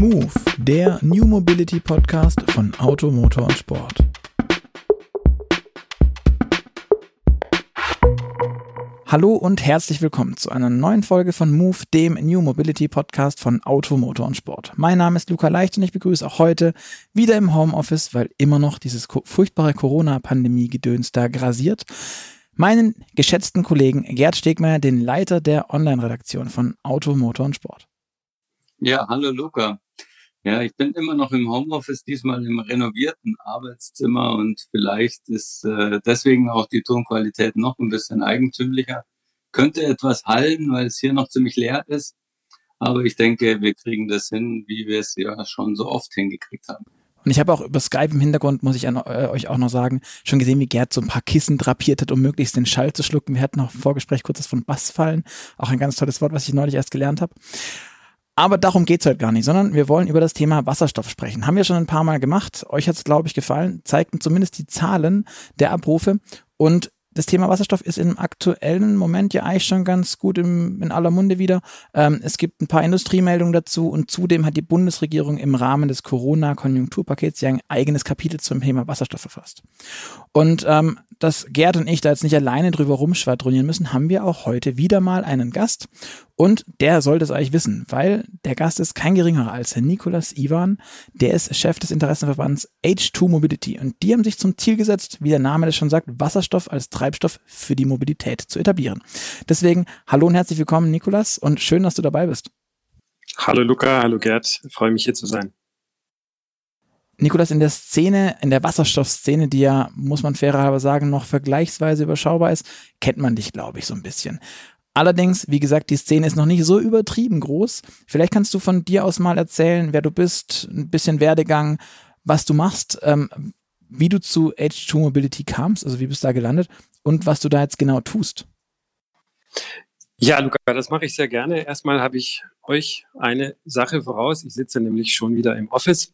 Move, der New Mobility Podcast von Auto, Motor und Sport. Hallo und herzlich willkommen zu einer neuen Folge von Move, dem New Mobility Podcast von Auto, Motor und Sport. Mein Name ist Luca Leicht und ich begrüße auch heute wieder im Homeoffice, weil immer noch dieses furchtbare Corona-Pandemie-Gedöns da grasiert meinen geschätzten Kollegen Gerd Stegmeier, den Leiter der Online-Redaktion von Auto, Motor und Sport. Ja, hallo Luca. Ja, ich bin immer noch im Homeoffice, diesmal im renovierten Arbeitszimmer und vielleicht ist äh, deswegen auch die Tonqualität noch ein bisschen eigentümlicher. Könnte etwas hallen, weil es hier noch ziemlich leer ist. Aber ich denke, wir kriegen das hin, wie wir es ja schon so oft hingekriegt haben. Und ich habe auch über Skype im Hintergrund, muss ich an, äh, euch auch noch sagen, schon gesehen, wie Gerd so ein paar Kissen drapiert hat, um möglichst den Schall zu schlucken. Wir hatten noch im Vorgespräch kurzes von Bass fallen. Auch ein ganz tolles Wort, was ich neulich erst gelernt habe. Aber darum geht's heute gar nicht, sondern wir wollen über das Thema Wasserstoff sprechen. Haben wir schon ein paar Mal gemacht. Euch hat's, glaube ich, gefallen. Zeigten zumindest die Zahlen der Abrufe. Und das Thema Wasserstoff ist im aktuellen Moment ja eigentlich schon ganz gut im, in aller Munde wieder. Ähm, es gibt ein paar Industriemeldungen dazu und zudem hat die Bundesregierung im Rahmen des Corona-Konjunkturpakets ja ein eigenes Kapitel zum Thema Wasserstoff verfasst. Und ähm, dass Gerd und ich da jetzt nicht alleine drüber rumschwadronieren müssen, haben wir auch heute wieder mal einen Gast. Und der sollte es eigentlich wissen, weil der Gast ist kein geringerer als Herr Nikolas Ivan. Der ist Chef des Interessenverbands H2 Mobility. Und die haben sich zum Ziel gesetzt, wie der Name das schon sagt, Wasserstoff als Treibstoff für die Mobilität zu etablieren. Deswegen hallo und herzlich willkommen, Nikolas, und schön, dass du dabei bist. Hallo Luca, hallo Gerd, ich freue mich hier zu sein. Nikolas, in der Szene, in der Wasserstoffszene, die ja, muss man fairerhalber sagen, noch vergleichsweise überschaubar ist, kennt man dich, glaube ich, so ein bisschen. Allerdings, wie gesagt, die Szene ist noch nicht so übertrieben groß. Vielleicht kannst du von dir aus mal erzählen, wer du bist, ein bisschen Werdegang, was du machst, ähm, wie du zu H2 Mobility kamst, also wie bist du da gelandet und was du da jetzt genau tust. Ja, Luca, das mache ich sehr gerne. Erstmal habe ich euch eine Sache voraus. Ich sitze nämlich schon wieder im Office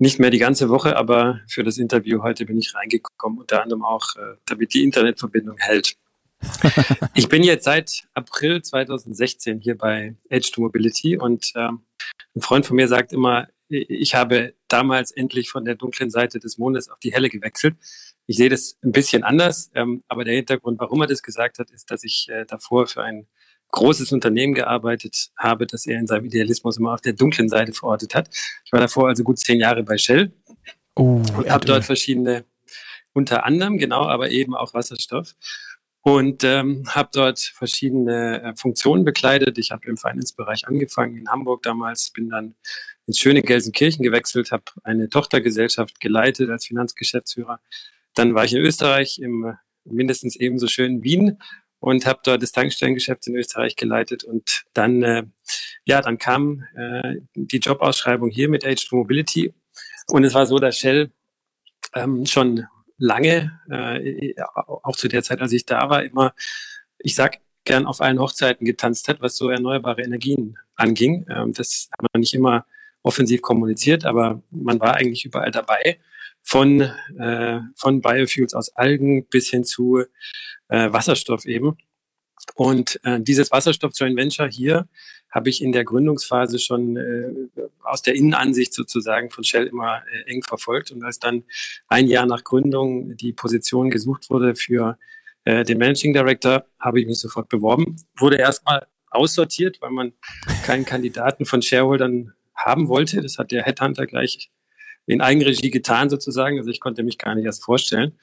nicht mehr die ganze Woche, aber für das Interview heute bin ich reingekommen, unter anderem auch, äh, damit die Internetverbindung hält. ich bin jetzt seit April 2016 hier bei H2 Mobility und ähm, ein Freund von mir sagt immer, ich habe damals endlich von der dunklen Seite des Mondes auf die helle gewechselt. Ich sehe das ein bisschen anders, ähm, aber der Hintergrund, warum er das gesagt hat, ist, dass ich äh, davor für ein großes Unternehmen gearbeitet habe, das er in seinem Idealismus immer auf der dunklen Seite verortet hat. Ich war davor also gut zehn Jahre bei Shell oh, und habe dort verschiedene, unter anderem genau, aber eben auch Wasserstoff und ähm, habe dort verschiedene äh, Funktionen bekleidet. Ich habe im Finance-Bereich angefangen in Hamburg damals, bin dann ins schöne Gelsenkirchen gewechselt, habe eine Tochtergesellschaft geleitet als Finanzgeschäftsführer. Dann war ich in Österreich im mindestens ebenso schönen Wien und habe dort das Tankstellengeschäft in Österreich geleitet und dann äh, ja dann kam äh, die Jobausschreibung hier mit H2 Mobility und es war so, dass Shell ähm, schon lange äh, auch zu der Zeit, als ich da war, immer ich sag gern auf allen Hochzeiten getanzt hat, was so erneuerbare Energien anging. Ähm, das hat man nicht immer offensiv kommuniziert, aber man war eigentlich überall dabei von, äh, von Biofuels aus Algen bis hin zu äh, Wasserstoff eben. Und äh, dieses Wasserstoff Joint Venture hier habe ich in der Gründungsphase schon äh, aus der Innenansicht sozusagen von Shell immer äh, eng verfolgt. Und als dann ein Jahr nach Gründung die Position gesucht wurde für äh, den Managing Director, habe ich mich sofort beworben. Wurde erstmal aussortiert, weil man keinen Kandidaten von Shareholdern haben wollte. Das hat der Headhunter gleich in Eigenregie getan sozusagen. Also ich konnte mich gar nicht erst vorstellen.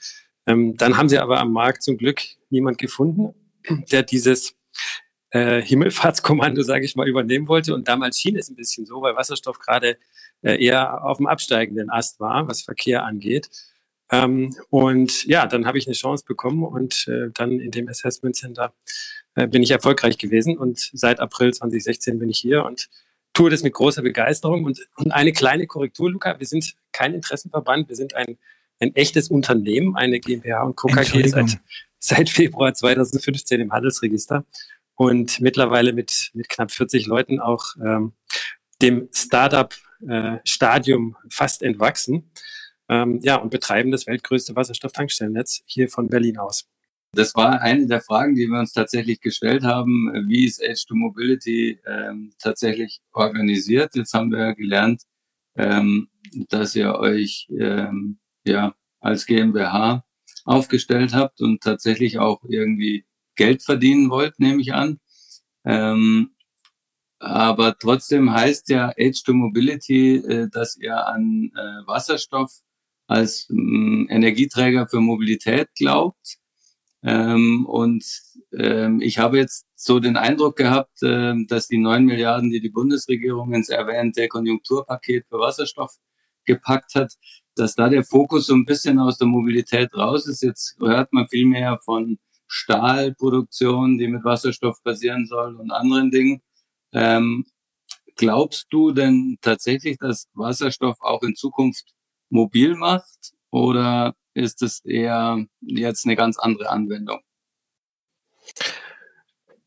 Ähm, dann haben sie aber am Markt zum Glück niemand gefunden, der dieses äh, Himmelfahrtskommando, sage ich mal, übernehmen wollte. Und damals schien es ein bisschen so, weil Wasserstoff gerade äh, eher auf dem absteigenden Ast war, was Verkehr angeht. Ähm, und ja, dann habe ich eine Chance bekommen und äh, dann in dem Assessment Center äh, bin ich erfolgreich gewesen. Und seit April 2016 bin ich hier und tue das mit großer Begeisterung. Und, und eine kleine Korrektur, Luca, wir sind kein Interessenverband, wir sind ein, ein echtes Unternehmen, eine GmbH und Co. KG seit, seit Februar 2015 im Handelsregister und mittlerweile mit, mit knapp 40 Leuten auch ähm, dem Startup-Stadium äh, fast entwachsen. Ähm, ja, und betreiben das weltgrößte Wasserstofftankstellennetz hier von Berlin aus. Das war eine der Fragen, die wir uns tatsächlich gestellt haben. Wie ist Edge to Mobility ähm, tatsächlich organisiert? Jetzt haben wir gelernt, ähm, dass ihr euch ähm, ja als GmbH aufgestellt habt und tatsächlich auch irgendwie Geld verdienen wollt, nehme ich an. Ähm, aber trotzdem heißt ja Age to Mobility, äh, dass ihr an äh, Wasserstoff als äh, Energieträger für Mobilität glaubt. Ähm, und ähm, ich habe jetzt so den Eindruck gehabt, äh, dass die neun Milliarden, die die Bundesregierung ins erwähnte Konjunkturpaket für Wasserstoff gepackt hat, dass da der Fokus so ein bisschen aus der Mobilität raus ist. Jetzt hört man viel mehr von Stahlproduktion, die mit Wasserstoff basieren soll und anderen Dingen. Ähm, glaubst du denn tatsächlich, dass Wasserstoff auch in Zukunft mobil macht oder ist es eher jetzt eine ganz andere Anwendung?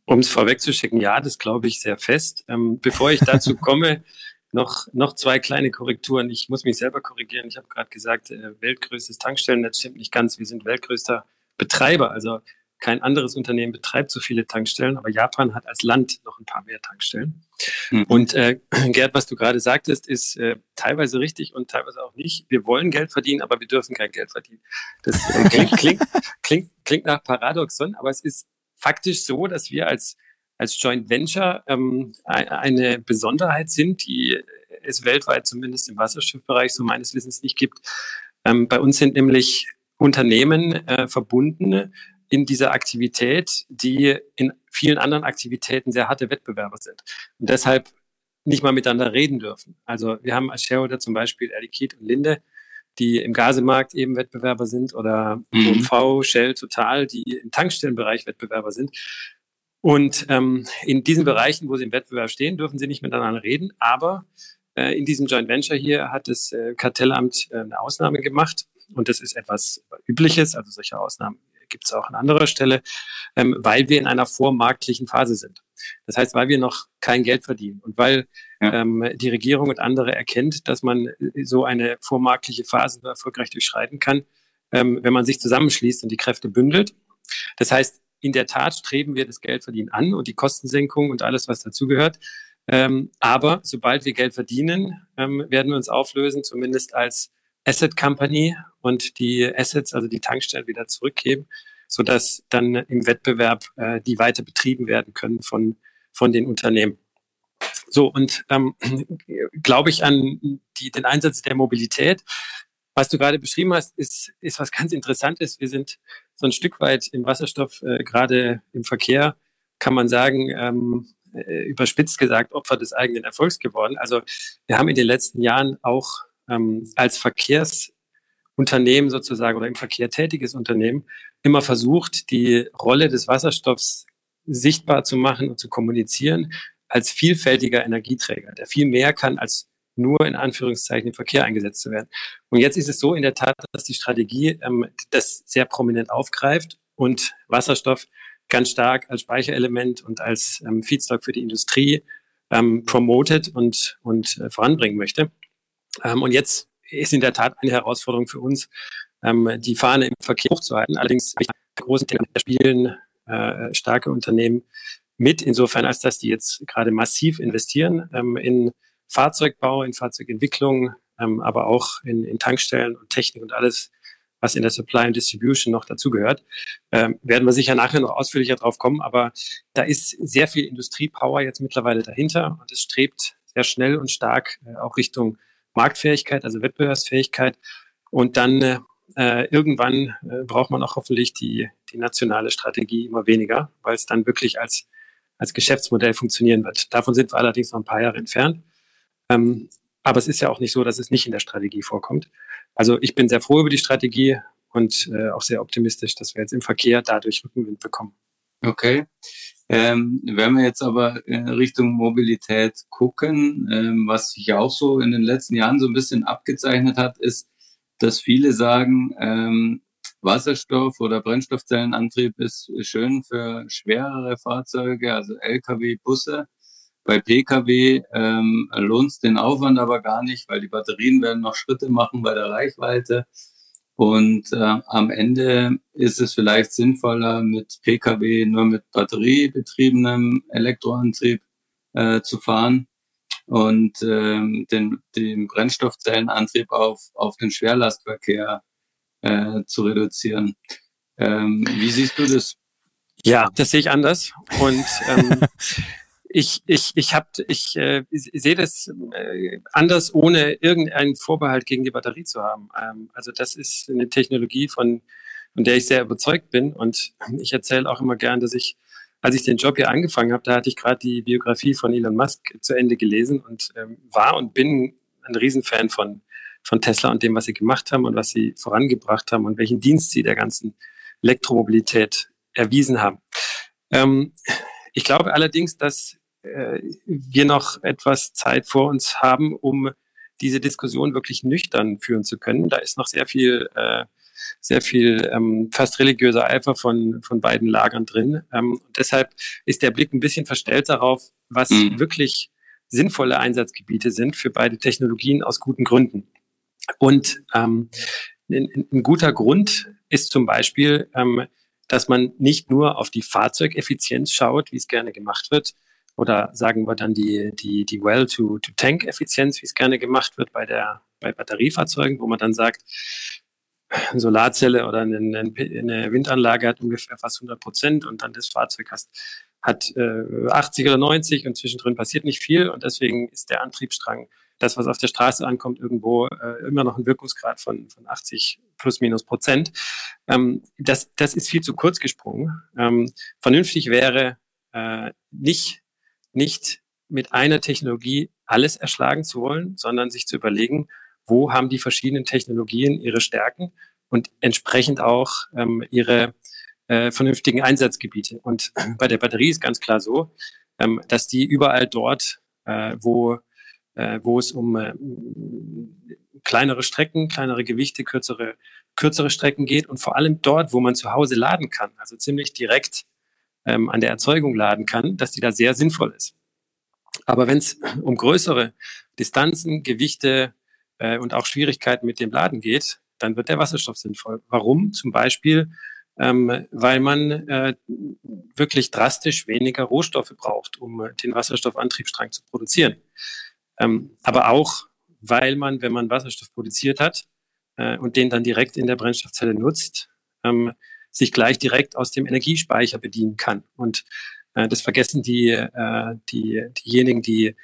Um es vorwegzuschicken, ja, das glaube ich sehr fest. Ähm, bevor ich dazu komme, noch, noch zwei kleine Korrekturen. Ich muss mich selber korrigieren. Ich habe gerade gesagt, äh, weltgrößtes Tankstellennetz stimmt nicht ganz. Wir sind weltgrößter Betreiber. Also kein anderes Unternehmen betreibt so viele Tankstellen, aber Japan hat als Land noch ein paar mehr Tankstellen. Mhm. Und äh, Gerd, was du gerade sagtest, ist äh, teilweise richtig und teilweise auch nicht. Wir wollen Geld verdienen, aber wir dürfen kein Geld verdienen. Das äh, klingt, klingt, klingt, klingt nach Paradoxon, aber es ist faktisch so, dass wir als als Joint Venture ähm, eine Besonderheit sind, die es weltweit zumindest im Wasserstoffbereich so meines Wissens nicht gibt. Ähm, bei uns sind nämlich Unternehmen äh, verbunden, in dieser Aktivität, die in vielen anderen Aktivitäten sehr harte Wettbewerber sind und deshalb nicht mal miteinander reden dürfen. Also wir haben als Shareholder zum Beispiel Air Liquide und Linde, die im Gasemarkt eben Wettbewerber sind oder mhm. OMV, Shell, Total, die im Tankstellenbereich Wettbewerber sind. Und ähm, in diesen Bereichen, wo sie im Wettbewerb stehen, dürfen sie nicht miteinander reden. Aber äh, in diesem Joint Venture hier hat das äh, Kartellamt äh, eine Ausnahme gemacht. Und das ist etwas Übliches. Also solche Ausnahmen gibt es auch an anderer Stelle, ähm, weil wir in einer vormarktlichen Phase sind. Das heißt, weil wir noch kein Geld verdienen und weil ja. ähm, die Regierung und andere erkennt, dass man äh, so eine vormarktliche Phase nur erfolgreich durchschreiten kann, ähm, wenn man sich zusammenschließt und die Kräfte bündelt. Das heißt, in der Tat streben wir das Geldverdienen an und die Kostensenkung und alles, was dazugehört. Ähm, aber sobald wir Geld verdienen, ähm, werden wir uns auflösen, zumindest als Asset Company und die Assets, also die Tankstellen wieder zurückgeben, so dass dann im Wettbewerb äh, die weiter betrieben werden können von, von den Unternehmen. So, und ähm, glaube ich an die, den Einsatz der Mobilität. Was du gerade beschrieben hast, ist, ist was ganz Interessantes. Wir sind so ein Stück weit im Wasserstoff, äh, gerade im Verkehr, kann man sagen, ähm, äh, überspitzt gesagt, Opfer des eigenen Erfolgs geworden. Also wir haben in den letzten Jahren auch ähm, als Verkehrsunternehmen sozusagen oder im Verkehr tätiges Unternehmen immer versucht, die Rolle des Wasserstoffs sichtbar zu machen und zu kommunizieren als vielfältiger Energieträger, der viel mehr kann als nur in Anführungszeichen im Verkehr eingesetzt zu werden. Und jetzt ist es so in der Tat, dass die Strategie ähm, das sehr prominent aufgreift und Wasserstoff ganz stark als Speicherelement und als ähm, Feedstock für die Industrie ähm, promotet und, und äh, voranbringen möchte. Ähm, und jetzt ist in der Tat eine Herausforderung für uns, ähm, die Fahne im Verkehr hochzuhalten. Allerdings großen Themen spielen äh, starke Unternehmen mit, insofern als dass die jetzt gerade massiv investieren ähm, in Fahrzeugbau, in Fahrzeugentwicklung, ähm, aber auch in, in Tankstellen und Technik und alles, was in der Supply and Distribution noch dazugehört. Ähm, werden wir sicher nachher noch ausführlicher drauf kommen, aber da ist sehr viel Industriepower jetzt mittlerweile dahinter und es strebt sehr schnell und stark äh, auch Richtung Marktfähigkeit, also Wettbewerbsfähigkeit. Und dann äh, irgendwann äh, braucht man auch hoffentlich die, die nationale Strategie immer weniger, weil es dann wirklich als, als Geschäftsmodell funktionieren wird. Davon sind wir allerdings noch ein paar Jahre entfernt. Ähm, aber es ist ja auch nicht so, dass es nicht in der Strategie vorkommt. Also ich bin sehr froh über die Strategie und äh, auch sehr optimistisch, dass wir jetzt im Verkehr dadurch Rückenwind bekommen. Okay. Ähm, wenn wir jetzt aber in Richtung Mobilität gucken, ähm, was sich auch so in den letzten Jahren so ein bisschen abgezeichnet hat, ist, dass viele sagen, ähm, Wasserstoff- oder Brennstoffzellenantrieb ist schön für schwerere Fahrzeuge, also Lkw, Busse. Bei Pkw ähm, lohnt es den Aufwand aber gar nicht, weil die Batterien werden noch Schritte machen bei der Reichweite. Und äh, am Ende ist es vielleicht sinnvoller, mit Pkw nur mit batteriebetriebenem Elektroantrieb äh, zu fahren und ähm, den, den Brennstoffzellenantrieb auf, auf den Schwerlastverkehr äh, zu reduzieren. Ähm, wie siehst du das? Ja, das sehe ich anders. Und ähm, ich, ich, ich, hab, ich äh, sehe das äh, anders, ohne irgendeinen Vorbehalt gegen die Batterie zu haben. Ähm, also das ist eine Technologie, von, von der ich sehr überzeugt bin. Und ich erzähle auch immer gern, dass ich, als ich den Job hier angefangen habe, da hatte ich gerade die Biografie von Elon Musk zu Ende gelesen und ähm, war und bin ein Riesenfan von, von Tesla und dem, was sie gemacht haben und was sie vorangebracht haben und welchen Dienst sie der ganzen Elektromobilität erwiesen haben. Ähm, ich glaube allerdings, dass äh, wir noch etwas Zeit vor uns haben, um diese Diskussion wirklich nüchtern führen zu können. Da ist noch sehr viel, äh, sehr viel ähm, fast religiöser Eifer von, von beiden Lagern drin. Ähm, deshalb ist der Blick ein bisschen verstellt darauf, was mhm. wirklich sinnvolle Einsatzgebiete sind für beide Technologien aus guten Gründen. Und ähm, ein, ein guter Grund ist zum Beispiel, ähm, dass man nicht nur auf die Fahrzeugeffizienz schaut, wie es gerne gemacht wird, oder sagen wir dann die, die, die Well-to-Tank-Effizienz, wie es gerne gemacht wird bei, der, bei Batteriefahrzeugen, wo man dann sagt, eine Solarzelle oder eine, eine Windanlage hat ungefähr fast 100 Prozent und dann das Fahrzeug hast, hat äh, 80 oder 90 und zwischendrin passiert nicht viel und deswegen ist der Antriebsstrang, das, was auf der Straße ankommt, irgendwo äh, immer noch ein Wirkungsgrad von, von 80 plus minus Prozent. Ähm, das, das ist viel zu kurz gesprungen. Ähm, vernünftig wäre äh, nicht nicht mit einer Technologie alles erschlagen zu wollen, sondern sich zu überlegen, wo haben die verschiedenen Technologien ihre Stärken und entsprechend auch ähm, ihre äh, vernünftigen Einsatzgebiete. Und bei der Batterie ist ganz klar so, ähm, dass die überall dort, äh, wo, äh, wo es um äh, kleinere Strecken, kleinere Gewichte, kürzere, kürzere Strecken geht und vor allem dort, wo man zu Hause laden kann, also ziemlich direkt ähm, an der Erzeugung laden kann, dass die da sehr sinnvoll ist. Aber wenn es um größere Distanzen, Gewichte äh, und auch Schwierigkeiten mit dem Laden geht, dann wird der Wasserstoff sinnvoll. Warum? Zum Beispiel, ähm, weil man äh, wirklich drastisch weniger Rohstoffe braucht, um den Wasserstoffantriebsstrang zu produzieren. Ähm, aber auch, weil man, wenn man Wasserstoff produziert hat äh, und den dann direkt in der Brennstoffzelle nutzt, ähm, sich gleich direkt aus dem Energiespeicher bedienen kann. Und äh, das vergessen die, äh, die, diejenigen, die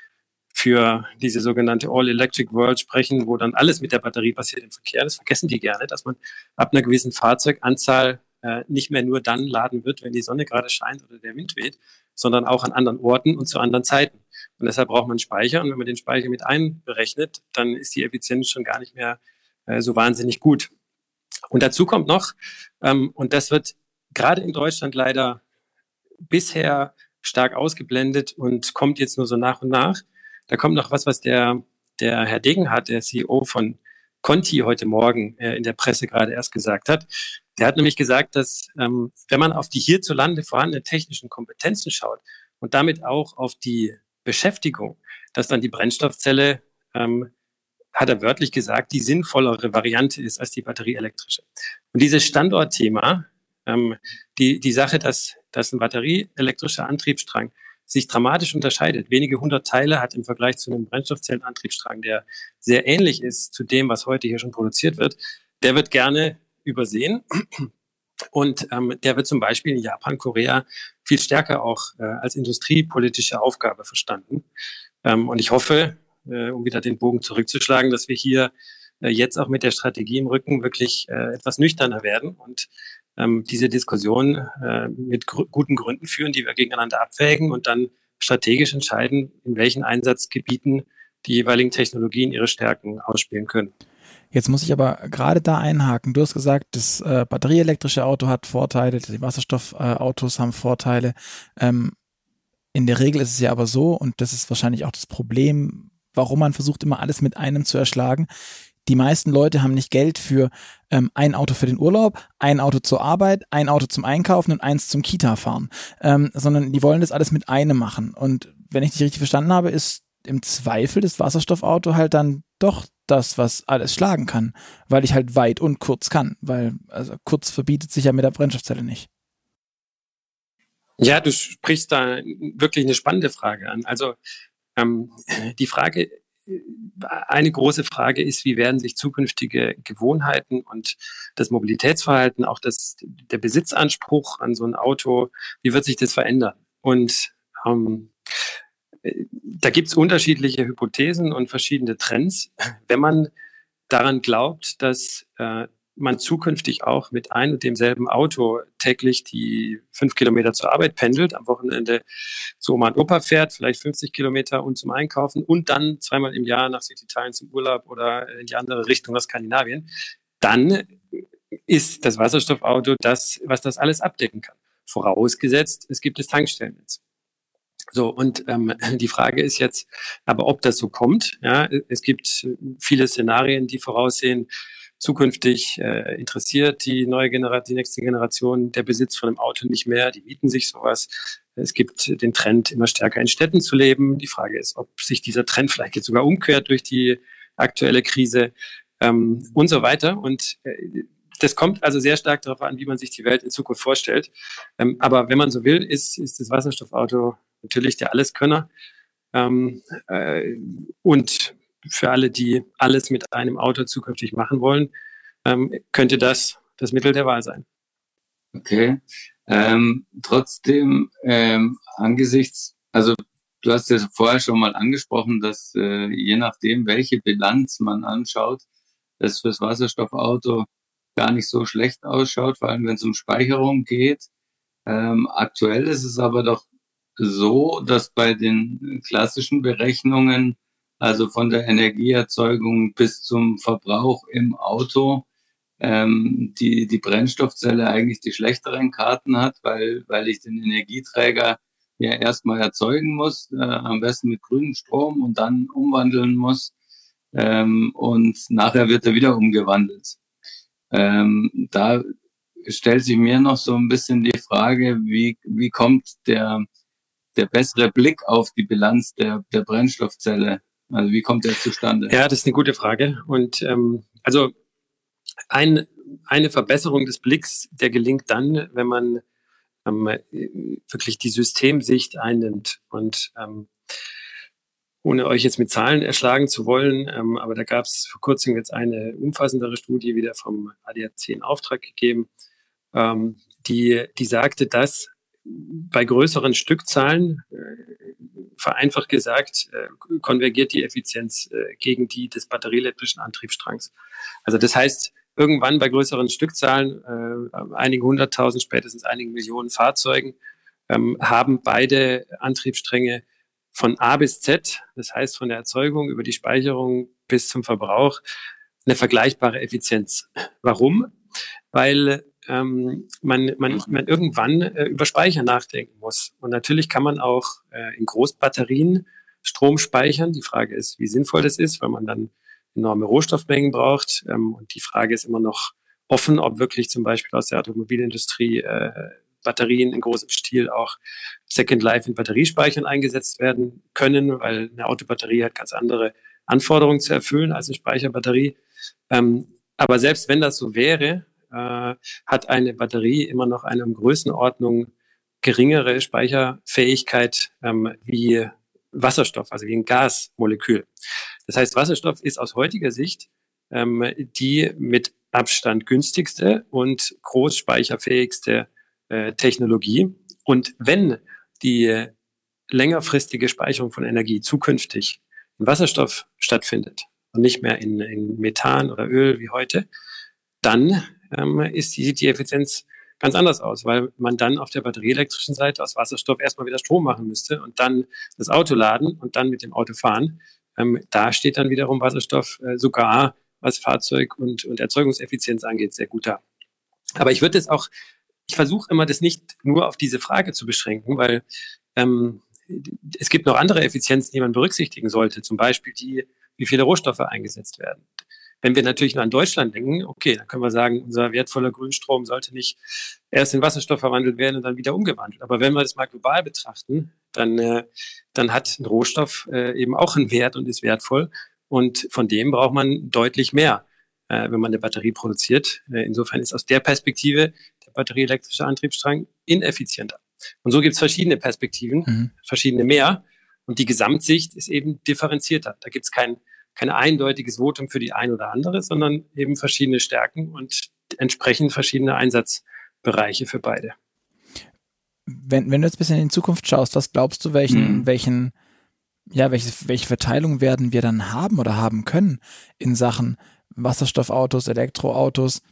für diese sogenannte All-Electric World sprechen, wo dann alles mit der Batterie passiert im Verkehr. Das vergessen die gerne, dass man ab einer gewissen Fahrzeuganzahl äh, nicht mehr nur dann laden wird, wenn die Sonne gerade scheint oder der Wind weht, sondern auch an anderen Orten und zu anderen Zeiten. Und deshalb braucht man einen Speicher. Und wenn man den Speicher mit einberechnet, dann ist die Effizienz schon gar nicht mehr äh, so wahnsinnig gut. Und dazu kommt noch, ähm, und das wird gerade in Deutschland leider bisher stark ausgeblendet und kommt jetzt nur so nach und nach. Da kommt noch was, was der, der Herr Degenhardt, der CEO von Conti heute Morgen äh, in der Presse gerade erst gesagt hat. Der hat nämlich gesagt, dass ähm, wenn man auf die hierzulande vorhandenen technischen Kompetenzen schaut und damit auch auf die Beschäftigung, dass dann die Brennstoffzelle ähm, hat er wörtlich gesagt, die sinnvollere Variante ist als die batterieelektrische. Und dieses Standortthema, ähm, die, die Sache, dass, dass ein batterieelektrischer Antriebsstrang sich dramatisch unterscheidet, wenige hundert Teile hat im Vergleich zu einem Brennstoffzellenantriebsstrang, der sehr ähnlich ist zu dem, was heute hier schon produziert wird, der wird gerne übersehen. Und ähm, der wird zum Beispiel in Japan, Korea viel stärker auch äh, als industriepolitische Aufgabe verstanden. Ähm, und ich hoffe, äh, um wieder den Bogen zurückzuschlagen, dass wir hier äh, jetzt auch mit der Strategie im Rücken wirklich äh, etwas nüchterner werden und ähm, diese Diskussion äh, mit gr guten Gründen führen, die wir gegeneinander abwägen und dann strategisch entscheiden, in welchen Einsatzgebieten die jeweiligen Technologien ihre Stärken ausspielen können. Jetzt muss ich aber gerade da einhaken. Du hast gesagt, das äh, batterieelektrische Auto hat Vorteile, die Wasserstoffautos äh, haben Vorteile. Ähm, in der Regel ist es ja aber so, und das ist wahrscheinlich auch das Problem, warum man versucht, immer alles mit einem zu erschlagen. Die meisten Leute haben nicht Geld für ähm, ein Auto für den Urlaub, ein Auto zur Arbeit, ein Auto zum Einkaufen und eins zum Kita-Fahren, ähm, sondern die wollen das alles mit einem machen. Und wenn ich dich richtig verstanden habe, ist im Zweifel das Wasserstoffauto halt dann doch das, was alles schlagen kann, weil ich halt weit und kurz kann, weil also kurz verbietet sich ja mit der Brennstoffzelle nicht. Ja, du sprichst da wirklich eine spannende Frage an. Also ähm, die Frage, eine große Frage ist, wie werden sich zukünftige Gewohnheiten und das Mobilitätsverhalten, auch das, der Besitzanspruch an so ein Auto, wie wird sich das verändern? Und ähm, da gibt es unterschiedliche Hypothesen und verschiedene Trends. Wenn man daran glaubt, dass äh, man zukünftig auch mit ein und demselben Auto täglich die fünf Kilometer zur Arbeit pendelt, am Wochenende zu Oma und Opa fährt, vielleicht 50 Kilometer und zum Einkaufen und dann zweimal im Jahr nach Süditalien zum Urlaub oder in die andere Richtung nach Skandinavien, dann ist das Wasserstoffauto das, was das alles abdecken kann. Vorausgesetzt, es gibt das Tankstellennetz. So, und ähm, die Frage ist jetzt aber, ob das so kommt. Ja, es gibt viele Szenarien, die voraussehen, zukünftig äh, interessiert die neue Generation, die nächste Generation der Besitz von einem Auto nicht mehr, die mieten sich sowas. Es gibt den Trend, immer stärker in Städten zu leben. Die Frage ist, ob sich dieser Trend vielleicht jetzt sogar umkehrt durch die aktuelle Krise ähm, und so weiter. Und äh, das kommt also sehr stark darauf an, wie man sich die Welt in Zukunft vorstellt. Ähm, aber wenn man so will, ist, ist das Wasserstoffauto natürlich der Alleskönner. Ähm, äh, und für alle, die alles mit einem Auto zukünftig machen wollen, ähm, könnte das das Mittel der Wahl sein. Okay. Ähm, trotzdem, ähm, angesichts, also du hast ja vorher schon mal angesprochen, dass äh, je nachdem, welche Bilanz man anschaut, das fürs Wasserstoffauto gar nicht so schlecht ausschaut, vor allem wenn es um Speicherung geht. Ähm, aktuell ist es aber doch so, dass bei den klassischen Berechnungen also von der Energieerzeugung bis zum Verbrauch im Auto, ähm, die, die Brennstoffzelle eigentlich die schlechteren Karten hat, weil, weil ich den Energieträger ja erstmal erzeugen muss, äh, am besten mit grünem Strom und dann umwandeln muss. Ähm, und nachher wird er wieder umgewandelt. Ähm, da stellt sich mir noch so ein bisschen die Frage, wie, wie kommt der, der bessere Blick auf die Bilanz der, der Brennstoffzelle also wie kommt der zustande? Ja, das ist eine gute Frage. Und ähm, also ein, eine Verbesserung des Blicks, der gelingt dann, wenn man ähm, wirklich die Systemsicht einnimmt. Und ähm, ohne euch jetzt mit Zahlen erschlagen zu wollen, ähm, aber da gab es vor kurzem jetzt eine umfassendere Studie wieder vom ADAC in Auftrag gegeben, ähm, die, die sagte, dass bei größeren Stückzahlen, äh, vereinfacht gesagt, äh, konvergiert die Effizienz äh, gegen die des batterieelektrischen Antriebsstrangs. Also das heißt, irgendwann bei größeren Stückzahlen, einigen hunderttausend, spätestens einigen Millionen Fahrzeugen, ähm, haben beide Antriebsstränge von A bis Z, das heißt von der Erzeugung über die Speicherung bis zum Verbrauch, eine vergleichbare Effizienz. Warum? Weil ähm, man, man, man irgendwann äh, über Speicher nachdenken muss. Und natürlich kann man auch äh, in Großbatterien Strom speichern. Die Frage ist, wie sinnvoll das ist, weil man dann enorme Rohstoffmengen braucht. Ähm, und die Frage ist immer noch offen, ob wirklich zum Beispiel aus der Automobilindustrie äh, Batterien in großem Stil auch Second Life in Batteriespeichern eingesetzt werden können, weil eine Autobatterie hat ganz andere Anforderungen zu erfüllen als eine Speicherbatterie. Ähm, aber selbst wenn das so wäre, äh, hat eine Batterie immer noch eine Größenordnung geringere Speicherfähigkeit ähm, wie Wasserstoff, also wie ein Gasmolekül. Das heißt, Wasserstoff ist aus heutiger Sicht ähm, die mit Abstand günstigste und großspeicherfähigste äh, Technologie. Und wenn die längerfristige Speicherung von Energie zukünftig in Wasserstoff stattfindet und nicht mehr in, in Methan oder Öl wie heute, dann ähm, ist sieht die Effizienz ganz anders aus, weil man dann auf der batterieelektrischen Seite aus Wasserstoff erstmal wieder Strom machen müsste und dann das Auto laden und dann mit dem Auto fahren. Ähm, da steht dann wiederum Wasserstoff äh, sogar, was Fahrzeug und, und Erzeugungseffizienz angeht, sehr gut da. Aber ich würde es auch, ich versuche immer, das nicht nur auf diese Frage zu beschränken, weil ähm, es gibt noch andere Effizienzen, die man berücksichtigen sollte. Zum Beispiel die, wie viele Rohstoffe eingesetzt werden. Wenn wir natürlich nur an Deutschland denken, okay, dann können wir sagen, unser wertvoller Grünstrom sollte nicht erst in Wasserstoff verwandelt werden und dann wieder umgewandelt. Aber wenn wir das mal global betrachten, dann, äh, dann hat ein Rohstoff äh, eben auch einen Wert und ist wertvoll. Und von dem braucht man deutlich mehr, äh, wenn man eine Batterie produziert. Äh, insofern ist aus der Perspektive der batterieelektrische Antriebsstrang ineffizienter. Und so gibt es verschiedene Perspektiven, mhm. verschiedene mehr. Und die Gesamtsicht ist eben differenzierter. Da gibt es kein, kein eindeutiges Votum für die ein oder andere, sondern eben verschiedene Stärken und entsprechend verschiedene Einsatzbereiche für beide. Wenn, wenn du jetzt ein bisschen in die Zukunft schaust, was glaubst du, welchen, mhm. welchen, ja, welche, welche Verteilung werden wir dann haben oder haben können in Sachen Wasserstoffautos, Elektroautos?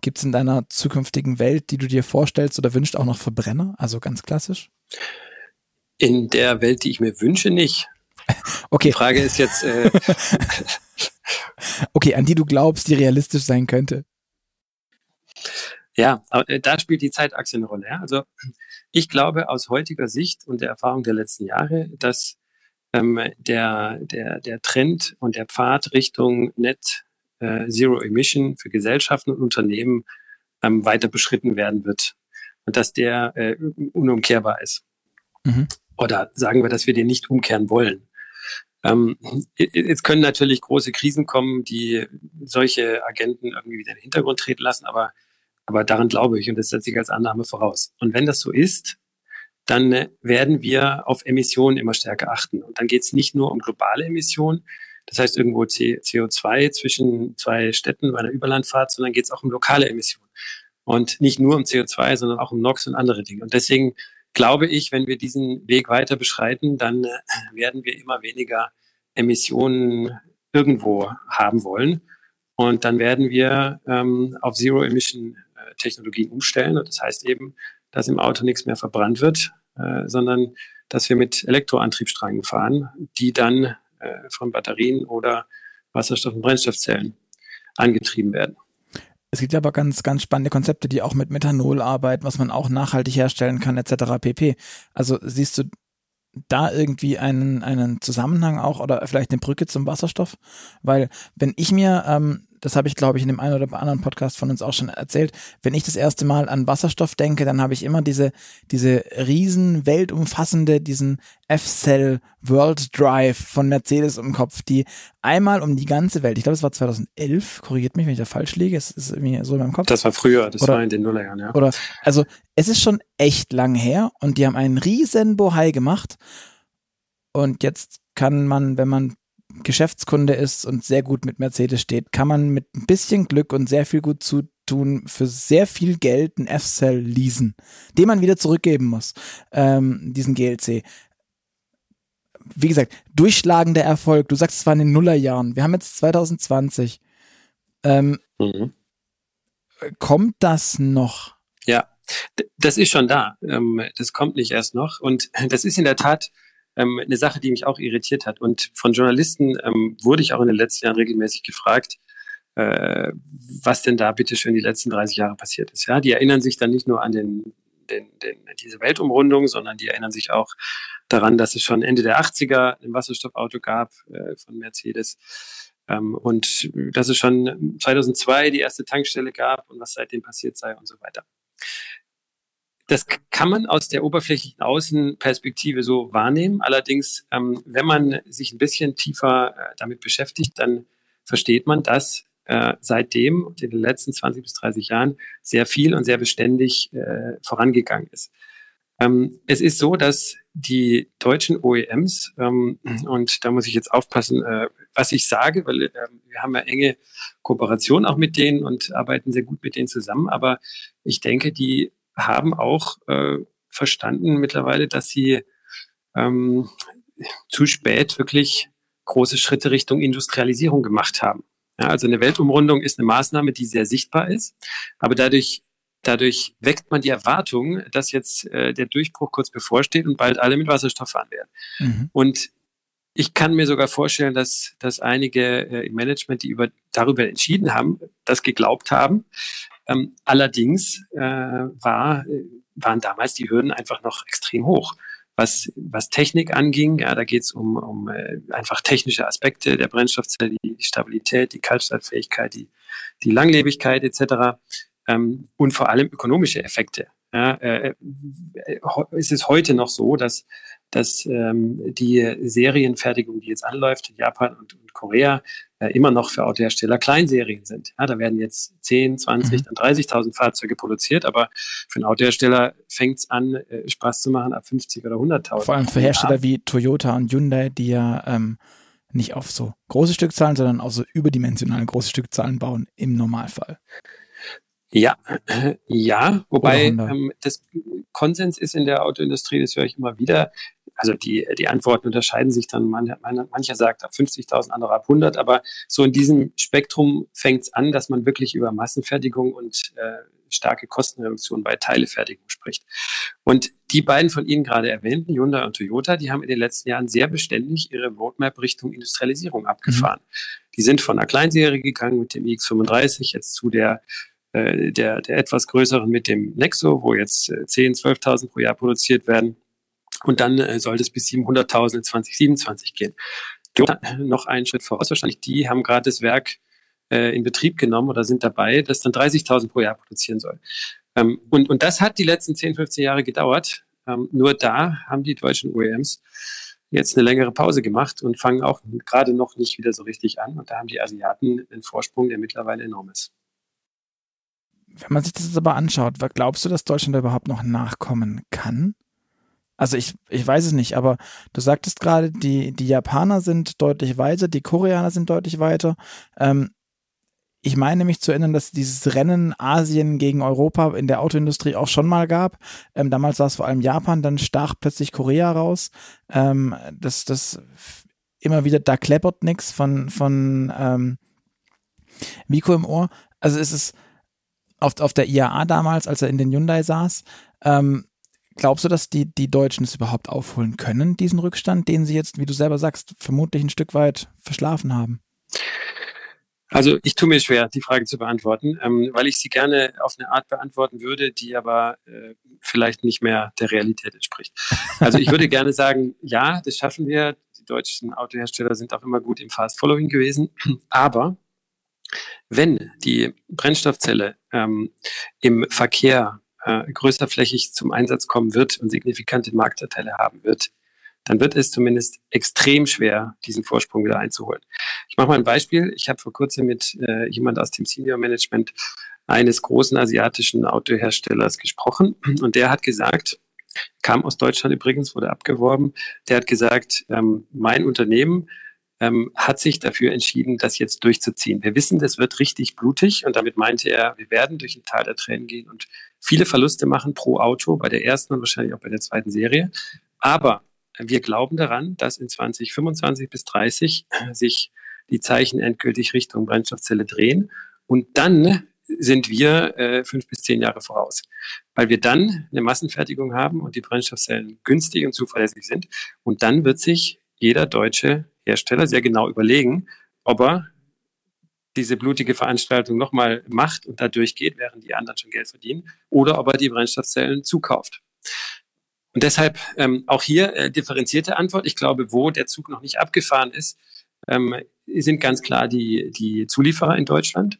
Gibt es in deiner zukünftigen Welt, die du dir vorstellst oder wünschst, auch noch Verbrenner? Also ganz klassisch? In der Welt, die ich mir wünsche, nicht. Okay. Die Frage ist jetzt. Äh okay, an die du glaubst, die realistisch sein könnte. Ja, äh, da spielt die Zeitachse eine Rolle. Ja? Also ich glaube aus heutiger Sicht und der Erfahrung der letzten Jahre, dass ähm, der, der, der Trend und der Pfad Richtung Net äh, Zero Emission für Gesellschaften und Unternehmen ähm, weiter beschritten werden wird und dass der äh, unumkehrbar ist. Mhm. Oder sagen wir, dass wir den nicht umkehren wollen. Ähm, jetzt können natürlich große Krisen kommen, die solche Agenten irgendwie wieder in den Hintergrund treten lassen, aber, aber daran glaube ich und das setze ich als Annahme voraus. Und wenn das so ist, dann äh, werden wir auf Emissionen immer stärker achten. Und dann geht es nicht nur um globale Emissionen, das heißt irgendwo CO2 zwischen zwei Städten bei einer Überlandfahrt, sondern geht es auch um lokale Emissionen. Und nicht nur um CO2, sondern auch um NOx und andere Dinge. Und deswegen glaube ich, wenn wir diesen Weg weiter beschreiten, dann äh, werden wir immer weniger Emissionen irgendwo haben wollen. Und dann werden wir ähm, auf Zero-Emission-Technologien umstellen. Und das heißt eben, dass im Auto nichts mehr verbrannt wird, äh, sondern dass wir mit Elektroantriebssträngen fahren, die dann äh, von Batterien oder Wasserstoff- und Brennstoffzellen angetrieben werden. Es gibt aber ganz, ganz spannende Konzepte, die auch mit Methanol arbeiten, was man auch nachhaltig herstellen kann, etc. pp. Also siehst du da irgendwie einen, einen Zusammenhang auch oder vielleicht eine Brücke zum Wasserstoff? Weil wenn ich mir ähm, das habe ich, glaube ich, in dem einen oder anderen Podcast von uns auch schon erzählt, wenn ich das erste Mal an Wasserstoff denke, dann habe ich immer diese, diese riesen, weltumfassende, diesen F-Cell World Drive von Mercedes im Kopf, die einmal um die ganze Welt, ich glaube, es war 2011, korrigiert mich, wenn ich da falsch liege, es ist irgendwie so in meinem Kopf. Das war früher, das oder, war in den Nullerjahren, ja. Oder, also, es ist schon echt lang her und die haben einen riesen Bohai gemacht und jetzt kann man, wenn man Geschäftskunde ist und sehr gut mit Mercedes steht, kann man mit ein bisschen Glück und sehr viel gut zutun für sehr viel Geld einen F-Cell leasen, den man wieder zurückgeben muss, ähm, diesen GLC. Wie gesagt, durchschlagender Erfolg. Du sagst, es war in den Nullerjahren. Wir haben jetzt 2020. Ähm, mhm. Kommt das noch? Ja, das ist schon da. Ähm, das kommt nicht erst noch. Und das ist in der Tat ähm, eine Sache, die mich auch irritiert hat. Und von Journalisten ähm, wurde ich auch in den letzten Jahren regelmäßig gefragt, äh, was denn da bitte schön die letzten 30 Jahre passiert ist. Ja, die erinnern sich dann nicht nur an den, den, den, diese Weltumrundung, sondern die erinnern sich auch daran, dass es schon Ende der 80er ein Wasserstoffauto gab äh, von Mercedes. Ähm, und dass es schon 2002 die erste Tankstelle gab und was seitdem passiert sei und so weiter das kann man aus der oberflächlichen Außenperspektive so wahrnehmen. Allerdings, ähm, wenn man sich ein bisschen tiefer äh, damit beschäftigt, dann versteht man, dass äh, seitdem, in den letzten 20 bis 30 Jahren, sehr viel und sehr beständig äh, vorangegangen ist. Ähm, es ist so, dass die deutschen OEMs, ähm, und da muss ich jetzt aufpassen, äh, was ich sage, weil äh, wir haben ja enge Kooperation auch mit denen und arbeiten sehr gut mit denen zusammen, aber ich denke, die haben auch äh, verstanden mittlerweile, dass sie ähm, zu spät wirklich große Schritte Richtung Industrialisierung gemacht haben. Ja, also eine Weltumrundung ist eine Maßnahme, die sehr sichtbar ist, aber dadurch dadurch weckt man die Erwartung, dass jetzt äh, der Durchbruch kurz bevorsteht und bald alle mit Wasserstoff fahren werden. Mhm. Und ich kann mir sogar vorstellen, dass, dass einige äh, im Management, die über, darüber entschieden haben, das geglaubt haben, ähm, allerdings äh, war, waren damals die Hürden einfach noch extrem hoch. Was, was Technik anging, ja, da geht es um, um äh, einfach technische Aspekte der Brennstoffzelle, die Stabilität, die Kaltstadtfähigkeit, die, die Langlebigkeit etc. Ähm, und vor allem ökonomische Effekte. Ja, äh, äh ist es heute noch so, dass dass ähm, die Serienfertigung, die jetzt anläuft in Japan und, und Korea, äh, immer noch für Autohersteller Kleinserien sind. Ja, da werden jetzt 10, 20, mhm. dann 30.000 Fahrzeuge produziert, aber für einen Autohersteller fängt es an, äh, Spaß zu machen ab 50 oder 100.000. Vor allem für Hersteller wie Toyota und Hyundai, die ja ähm, nicht auf so große Stückzahlen, sondern auf so überdimensionale große Stückzahlen bauen im Normalfall. Ja, ja, wobei ähm, das Konsens ist in der Autoindustrie, das höre ich immer wieder. Also die, die Antworten unterscheiden sich dann. Man, man, mancher sagt ab 50.000, andere ab 100, aber so in diesem Spektrum fängt es an, dass man wirklich über Massenfertigung und äh, starke Kostenreduktion bei Teilefertigung spricht. Und die beiden von Ihnen gerade erwähnten, Hyundai und Toyota, die haben in den letzten Jahren sehr beständig ihre Roadmap Richtung Industrialisierung abgefahren. Mhm. Die sind von einer Kleinserie gegangen mit dem iX35 jetzt zu der äh, der, der etwas größeren mit dem Nexo, wo jetzt äh, 10, 12.000 pro Jahr produziert werden. Und dann äh, sollte es bis 700.000 in 2027 gehen. Noch einen Schritt voraus wahrscheinlich. Die haben gerade das Werk äh, in Betrieb genommen oder sind dabei, das dann 30.000 pro Jahr produzieren soll. Ähm, und, und das hat die letzten 10, 15 Jahre gedauert. Ähm, nur da haben die deutschen OEMs jetzt eine längere Pause gemacht und fangen auch gerade noch nicht wieder so richtig an. Und da haben die Asiaten einen Vorsprung, der mittlerweile enorm ist. Wenn man sich das aber anschaut, glaubst du, dass Deutschland da überhaupt noch nachkommen kann? Also ich, ich weiß es nicht, aber du sagtest gerade, die, die Japaner sind deutlich weiter, die Koreaner sind deutlich weiter. Ähm, ich meine mich zu erinnern, dass dieses Rennen Asien gegen Europa in der Autoindustrie auch schon mal gab. Ähm, damals war es vor allem Japan, dann stach plötzlich Korea raus. Ähm, das, das immer wieder, da kleppert nichts von, von ähm, Miko im Ohr. Also es ist, auf, auf der IAA damals, als er in den Hyundai saß. Ähm, glaubst du, dass die, die Deutschen es überhaupt aufholen können, diesen Rückstand, den sie jetzt, wie du selber sagst, vermutlich ein Stück weit verschlafen haben? Also ich tue mir schwer, die Frage zu beantworten, ähm, weil ich sie gerne auf eine Art beantworten würde, die aber äh, vielleicht nicht mehr der Realität entspricht. Also ich würde gerne sagen, ja, das schaffen wir. Die deutschen Autohersteller sind auch immer gut im Fast Following gewesen. Aber wenn die Brennstoffzelle ähm, im Verkehr äh, größerflächig zum Einsatz kommen wird und signifikante Marktanteile haben wird, dann wird es zumindest extrem schwer, diesen Vorsprung wieder einzuholen. Ich mache mal ein Beispiel. Ich habe vor kurzem mit äh, jemand aus dem Senior Management eines großen asiatischen Autoherstellers gesprochen und der hat gesagt, kam aus Deutschland übrigens, wurde abgeworben, der hat gesagt, ähm, mein Unternehmen ähm, hat sich dafür entschieden, das jetzt durchzuziehen. Wir wissen, das wird richtig blutig und damit meinte er, wir werden durch ein Tal der Tränen gehen und viele Verluste machen pro Auto bei der ersten und wahrscheinlich auch bei der zweiten Serie. Aber wir glauben daran, dass in 2025 bis 30 sich die Zeichen endgültig Richtung Brennstoffzelle drehen und dann sind wir äh, fünf bis zehn Jahre voraus, weil wir dann eine Massenfertigung haben und die Brennstoffzellen günstig und zuverlässig sind. Und dann wird sich jeder Deutsche Hersteller sehr genau überlegen, ob er diese blutige Veranstaltung nochmal macht und da durchgeht, während die anderen schon Geld verdienen, oder ob er die Brennstoffzellen zukauft. Und deshalb ähm, auch hier äh, differenzierte Antwort. Ich glaube, wo der Zug noch nicht abgefahren ist, ähm, sind ganz klar die, die Zulieferer in Deutschland.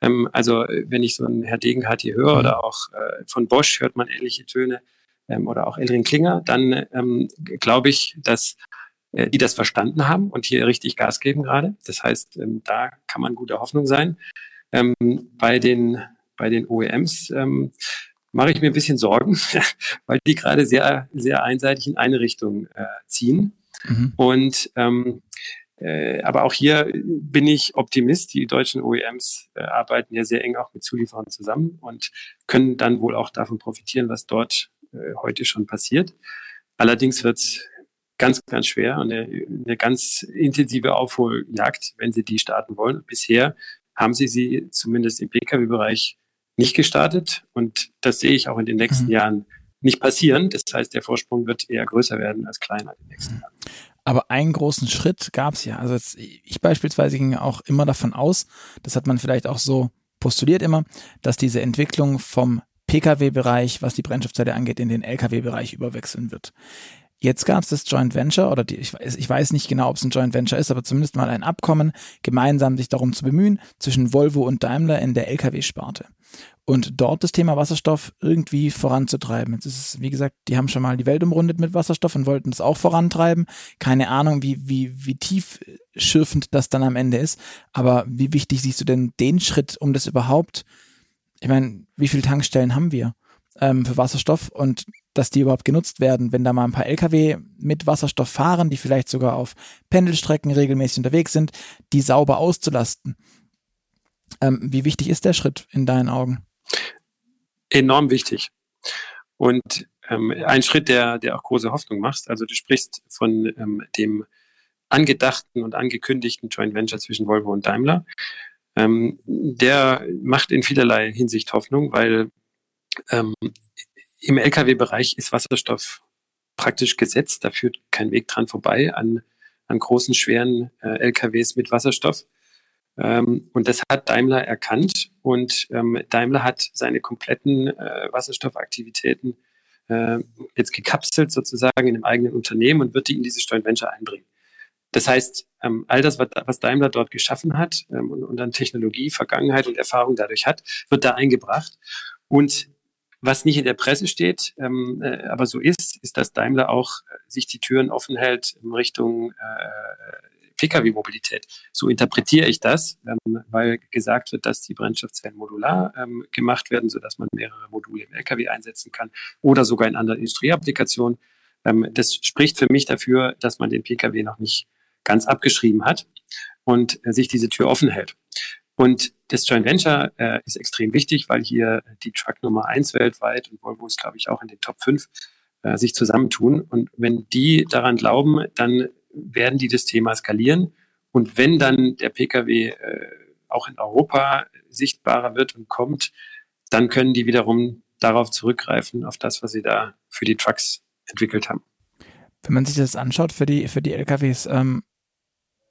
Ähm, also wenn ich so einen Herr Degenhardt hier höre mhm. oder auch äh, von Bosch hört man ähnliche Töne ähm, oder auch Elrin Klinger, dann ähm, glaube ich, dass äh, die das verstanden haben und hier richtig Gas geben gerade. Das heißt, ähm, da kann man guter Hoffnung sein. Ähm, bei den, bei den OEMs ähm, mache ich mir ein bisschen Sorgen, weil die gerade sehr, sehr einseitig in eine Richtung äh, ziehen. Mhm. Und ähm, äh, aber auch hier bin ich Optimist. Die deutschen OEMs äh, arbeiten ja sehr eng auch mit Zulieferern zusammen und können dann wohl auch davon profitieren, was dort äh, heute schon passiert. Allerdings wird es ganz, ganz schwer und eine, eine ganz intensive Aufholjagd, wenn sie die starten wollen. Bisher haben sie sie zumindest im Pkw-Bereich nicht gestartet und das sehe ich auch in den nächsten mhm. Jahren nicht passieren. Das heißt, der Vorsprung wird eher größer werden als kleiner in den nächsten mhm. Jahren. Aber einen großen Schritt gab es ja. Also jetzt, ich beispielsweise ging auch immer davon aus, das hat man vielleicht auch so postuliert immer, dass diese Entwicklung vom Pkw-Bereich, was die Brennstoffzelle angeht, in den Lkw-Bereich überwechseln wird. Jetzt gab es das Joint Venture, oder die, ich, weiß, ich weiß nicht genau, ob es ein Joint Venture ist, aber zumindest mal ein Abkommen, gemeinsam sich darum zu bemühen, zwischen Volvo und Daimler in der Lkw-Sparte. und dort das Thema Wasserstoff irgendwie voranzutreiben. Jetzt ist es, wie gesagt, die haben schon mal die Welt umrundet mit Wasserstoff und wollten es auch vorantreiben. Keine Ahnung, wie, wie, wie tief schürfend das dann am Ende ist. Aber wie wichtig siehst du denn den Schritt, um das überhaupt, ich meine, wie viele Tankstellen haben wir ähm, für Wasserstoff und dass die überhaupt genutzt werden, wenn da mal ein paar Lkw mit Wasserstoff fahren, die vielleicht sogar auf Pendelstrecken regelmäßig unterwegs sind, die sauber auszulasten. Ähm, wie wichtig ist der Schritt in deinen Augen? Enorm wichtig. Und ähm, ein Schritt, der, der auch große Hoffnung macht. Also du sprichst von ähm, dem angedachten und angekündigten Joint Venture zwischen Volvo und Daimler. Ähm, der macht in vielerlei Hinsicht Hoffnung, weil ähm, im Lkw-Bereich ist Wasserstoff praktisch gesetzt. Da führt kein Weg dran vorbei an, an großen, schweren äh, LKWs mit Wasserstoff. Ähm, und das hat Daimler erkannt und ähm, Daimler hat seine kompletten äh, Wasserstoffaktivitäten äh, jetzt gekapselt sozusagen in einem eigenen Unternehmen und wird die in dieses Joint Venture einbringen. Das heißt, ähm, all das, was Daimler dort geschaffen hat ähm, und, und an Technologie, Vergangenheit und Erfahrung dadurch hat, wird da eingebracht. Und was nicht in der Presse steht, ähm, äh, aber so ist, ist, dass Daimler auch äh, sich die Türen offen hält in Richtung äh, Pkw-Mobilität. So interpretiere ich das, ähm, weil gesagt wird, dass die Brennstoffzellen modular ähm, gemacht werden, sodass man mehrere Module im Lkw einsetzen kann oder sogar in anderen Industrieapplikationen. Ähm, das spricht für mich dafür, dass man den Pkw noch nicht ganz abgeschrieben hat und äh, sich diese Tür offen hält. Und das Joint Venture äh, ist extrem wichtig, weil hier die Truck Nummer eins weltweit und Volvo ist, glaube ich, auch in den Top 5 äh, sich zusammentun. Und wenn die daran glauben, dann werden die das Thema skalieren. Und wenn dann der Pkw äh, auch in Europa sichtbarer wird und kommt, dann können die wiederum darauf zurückgreifen, auf das, was sie da für die Trucks entwickelt haben. Wenn man sich das anschaut für die, für die LKWs, ähm,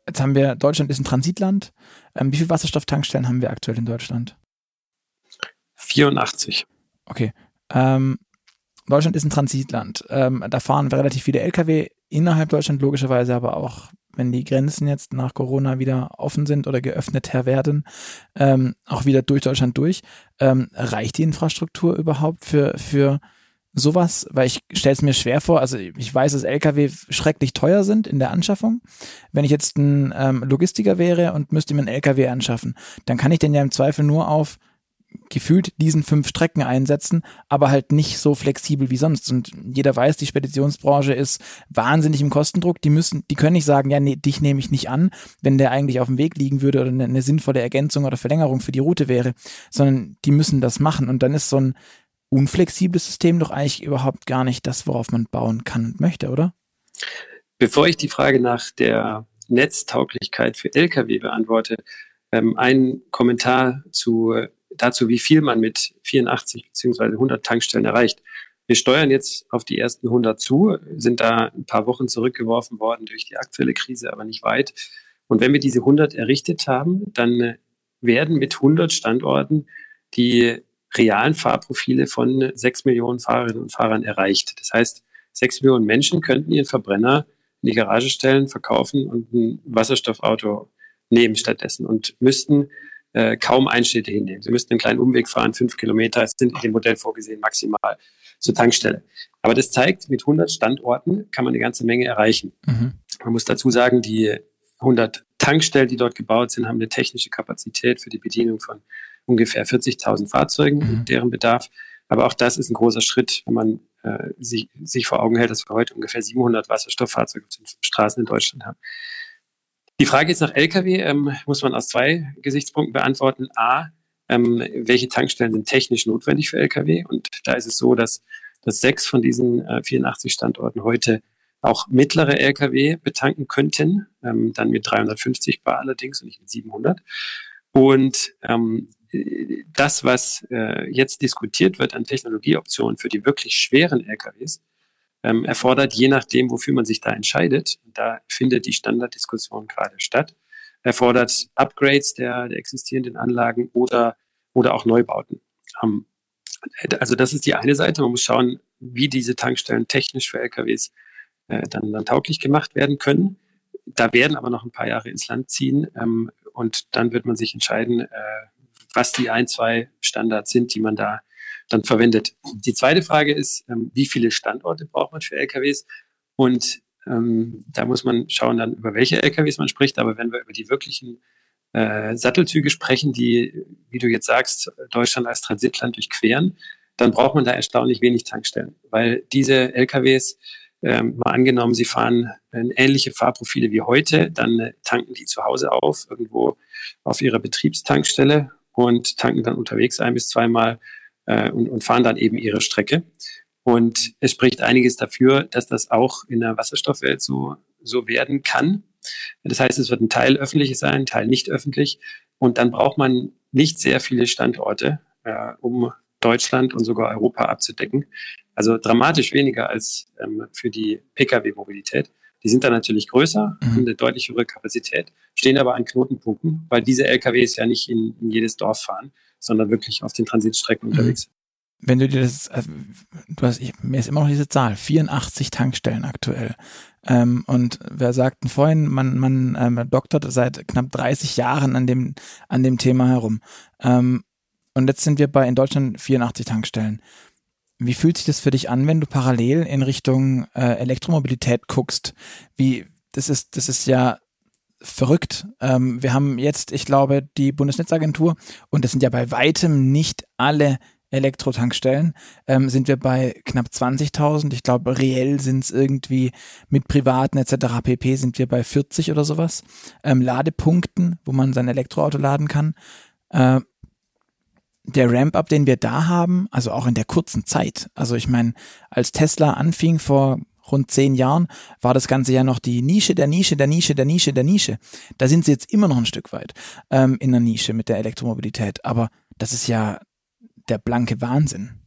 Jetzt haben wir, Deutschland ist ein Transitland. Ähm, wie viele Wasserstofftankstellen haben wir aktuell in Deutschland? 84. Okay. Ähm, Deutschland ist ein Transitland. Ähm, da fahren relativ viele Lkw innerhalb Deutschland, logischerweise aber auch, wenn die Grenzen jetzt nach Corona wieder offen sind oder geöffnet werden, ähm, auch wieder durch Deutschland durch. Ähm, reicht die Infrastruktur überhaupt für, für sowas, weil ich stelle es mir schwer vor, also ich weiß, dass Lkw schrecklich teuer sind in der Anschaffung. Wenn ich jetzt ein ähm, Logistiker wäre und müsste mir einen Lkw anschaffen, dann kann ich den ja im Zweifel nur auf gefühlt diesen fünf Strecken einsetzen, aber halt nicht so flexibel wie sonst. Und jeder weiß, die Speditionsbranche ist wahnsinnig im Kostendruck. Die müssen, die können nicht sagen, ja, nee, dich nehme ich nicht an, wenn der eigentlich auf dem Weg liegen würde oder eine, eine sinnvolle Ergänzung oder Verlängerung für die Route wäre, sondern die müssen das machen. Und dann ist so ein unflexibles System doch eigentlich überhaupt gar nicht das, worauf man bauen kann und möchte, oder? Bevor ich die Frage nach der Netztauglichkeit für Lkw beantworte, ähm, ein Kommentar zu, dazu, wie viel man mit 84 bzw. 100 Tankstellen erreicht. Wir steuern jetzt auf die ersten 100 zu, sind da ein paar Wochen zurückgeworfen worden durch die aktuelle Krise, aber nicht weit. Und wenn wir diese 100 errichtet haben, dann werden mit 100 Standorten die realen Fahrprofile von sechs Millionen Fahrerinnen und Fahrern erreicht. Das heißt, sechs Millionen Menschen könnten ihren Verbrenner in die Garage stellen, verkaufen und ein Wasserstoffauto nehmen stattdessen und müssten äh, kaum Einschnitte hinnehmen. Sie müssten einen kleinen Umweg fahren, fünf Kilometer, es sind in dem Modell vorgesehen maximal zur Tankstelle. Aber das zeigt, mit 100 Standorten kann man eine ganze Menge erreichen. Mhm. Man muss dazu sagen, die 100 Tankstellen, die dort gebaut sind, haben eine technische Kapazität für die Bedienung von ungefähr 40.000 Fahrzeugen, mhm. deren Bedarf. Aber auch das ist ein großer Schritt, wenn man äh, sich, sich vor Augen hält, dass wir heute ungefähr 700 Wasserstofffahrzeuge auf den Straßen in Deutschland haben. Die Frage jetzt nach Lkw ähm, muss man aus zwei Gesichtspunkten beantworten. A, ähm, welche Tankstellen sind technisch notwendig für Lkw? Und da ist es so, dass, dass sechs von diesen äh, 84 Standorten heute auch mittlere Lkw betanken könnten, ähm, dann mit 350 Bar allerdings und nicht mit 700. Und ähm, das, was äh, jetzt diskutiert wird an Technologieoptionen für die wirklich schweren LKWs, ähm, erfordert, je nachdem, wofür man sich da entscheidet, da findet die Standarddiskussion gerade statt, erfordert Upgrades der, der existierenden Anlagen oder, oder auch Neubauten. Ähm, also das ist die eine Seite. Man muss schauen, wie diese Tankstellen technisch für LKWs äh, dann, dann tauglich gemacht werden können. Da werden aber noch ein paar Jahre ins Land ziehen ähm, und dann wird man sich entscheiden, äh, was die ein, zwei Standards sind, die man da dann verwendet. Die zweite Frage ist, ähm, wie viele Standorte braucht man für LKWs? Und ähm, da muss man schauen, dann über welche LKWs man spricht. Aber wenn wir über die wirklichen äh, Sattelzüge sprechen, die, wie du jetzt sagst, Deutschland als Transitland durchqueren, dann braucht man da erstaunlich wenig Tankstellen, weil diese LKWs ähm, mal angenommen, Sie fahren äh, ähnliche Fahrprofile wie heute, dann tanken die zu Hause auf, irgendwo auf Ihrer Betriebstankstelle und tanken dann unterwegs ein bis zweimal äh, und, und fahren dann eben ihre Strecke. Und es spricht einiges dafür, dass das auch in der Wasserstoffwelt so, so werden kann. Das heißt, es wird ein Teil öffentlich sein, ein Teil nicht öffentlich. Und dann braucht man nicht sehr viele Standorte, äh, um Deutschland und sogar Europa abzudecken. Also dramatisch weniger als ähm, für die Pkw-Mobilität. Die sind dann natürlich größer, mhm. eine deutlich höhere Kapazität, stehen aber an Knotenpunkten, weil diese LKWs ja nicht in, in jedes Dorf fahren, sondern wirklich auf den Transitstrecken mhm. unterwegs sind. Wenn du dir das, also, du hast, ich, mir ist immer noch diese Zahl, 84 Tankstellen aktuell. Ähm, und wer sagten vorhin, man, man ähm, doktert seit knapp 30 Jahren an dem, an dem Thema herum. Ähm, und jetzt sind wir bei in Deutschland 84 Tankstellen. Wie fühlt sich das für dich an, wenn du parallel in Richtung äh, Elektromobilität guckst? Wie, das ist, das ist ja verrückt. Ähm, wir haben jetzt, ich glaube, die Bundesnetzagentur, und das sind ja bei weitem nicht alle Elektrotankstellen, ähm, sind wir bei knapp 20.000. Ich glaube, reell sind es irgendwie mit privaten etc. pp. sind wir bei 40 oder sowas. Ähm, Ladepunkten, wo man sein Elektroauto laden kann. Äh, der Ramp-up, den wir da haben, also auch in der kurzen Zeit. Also ich meine, als Tesla anfing vor rund zehn Jahren, war das Ganze ja noch die Nische der Nische, der Nische, der Nische, der Nische. Da sind sie jetzt immer noch ein Stück weit ähm, in der Nische mit der Elektromobilität. Aber das ist ja der blanke Wahnsinn.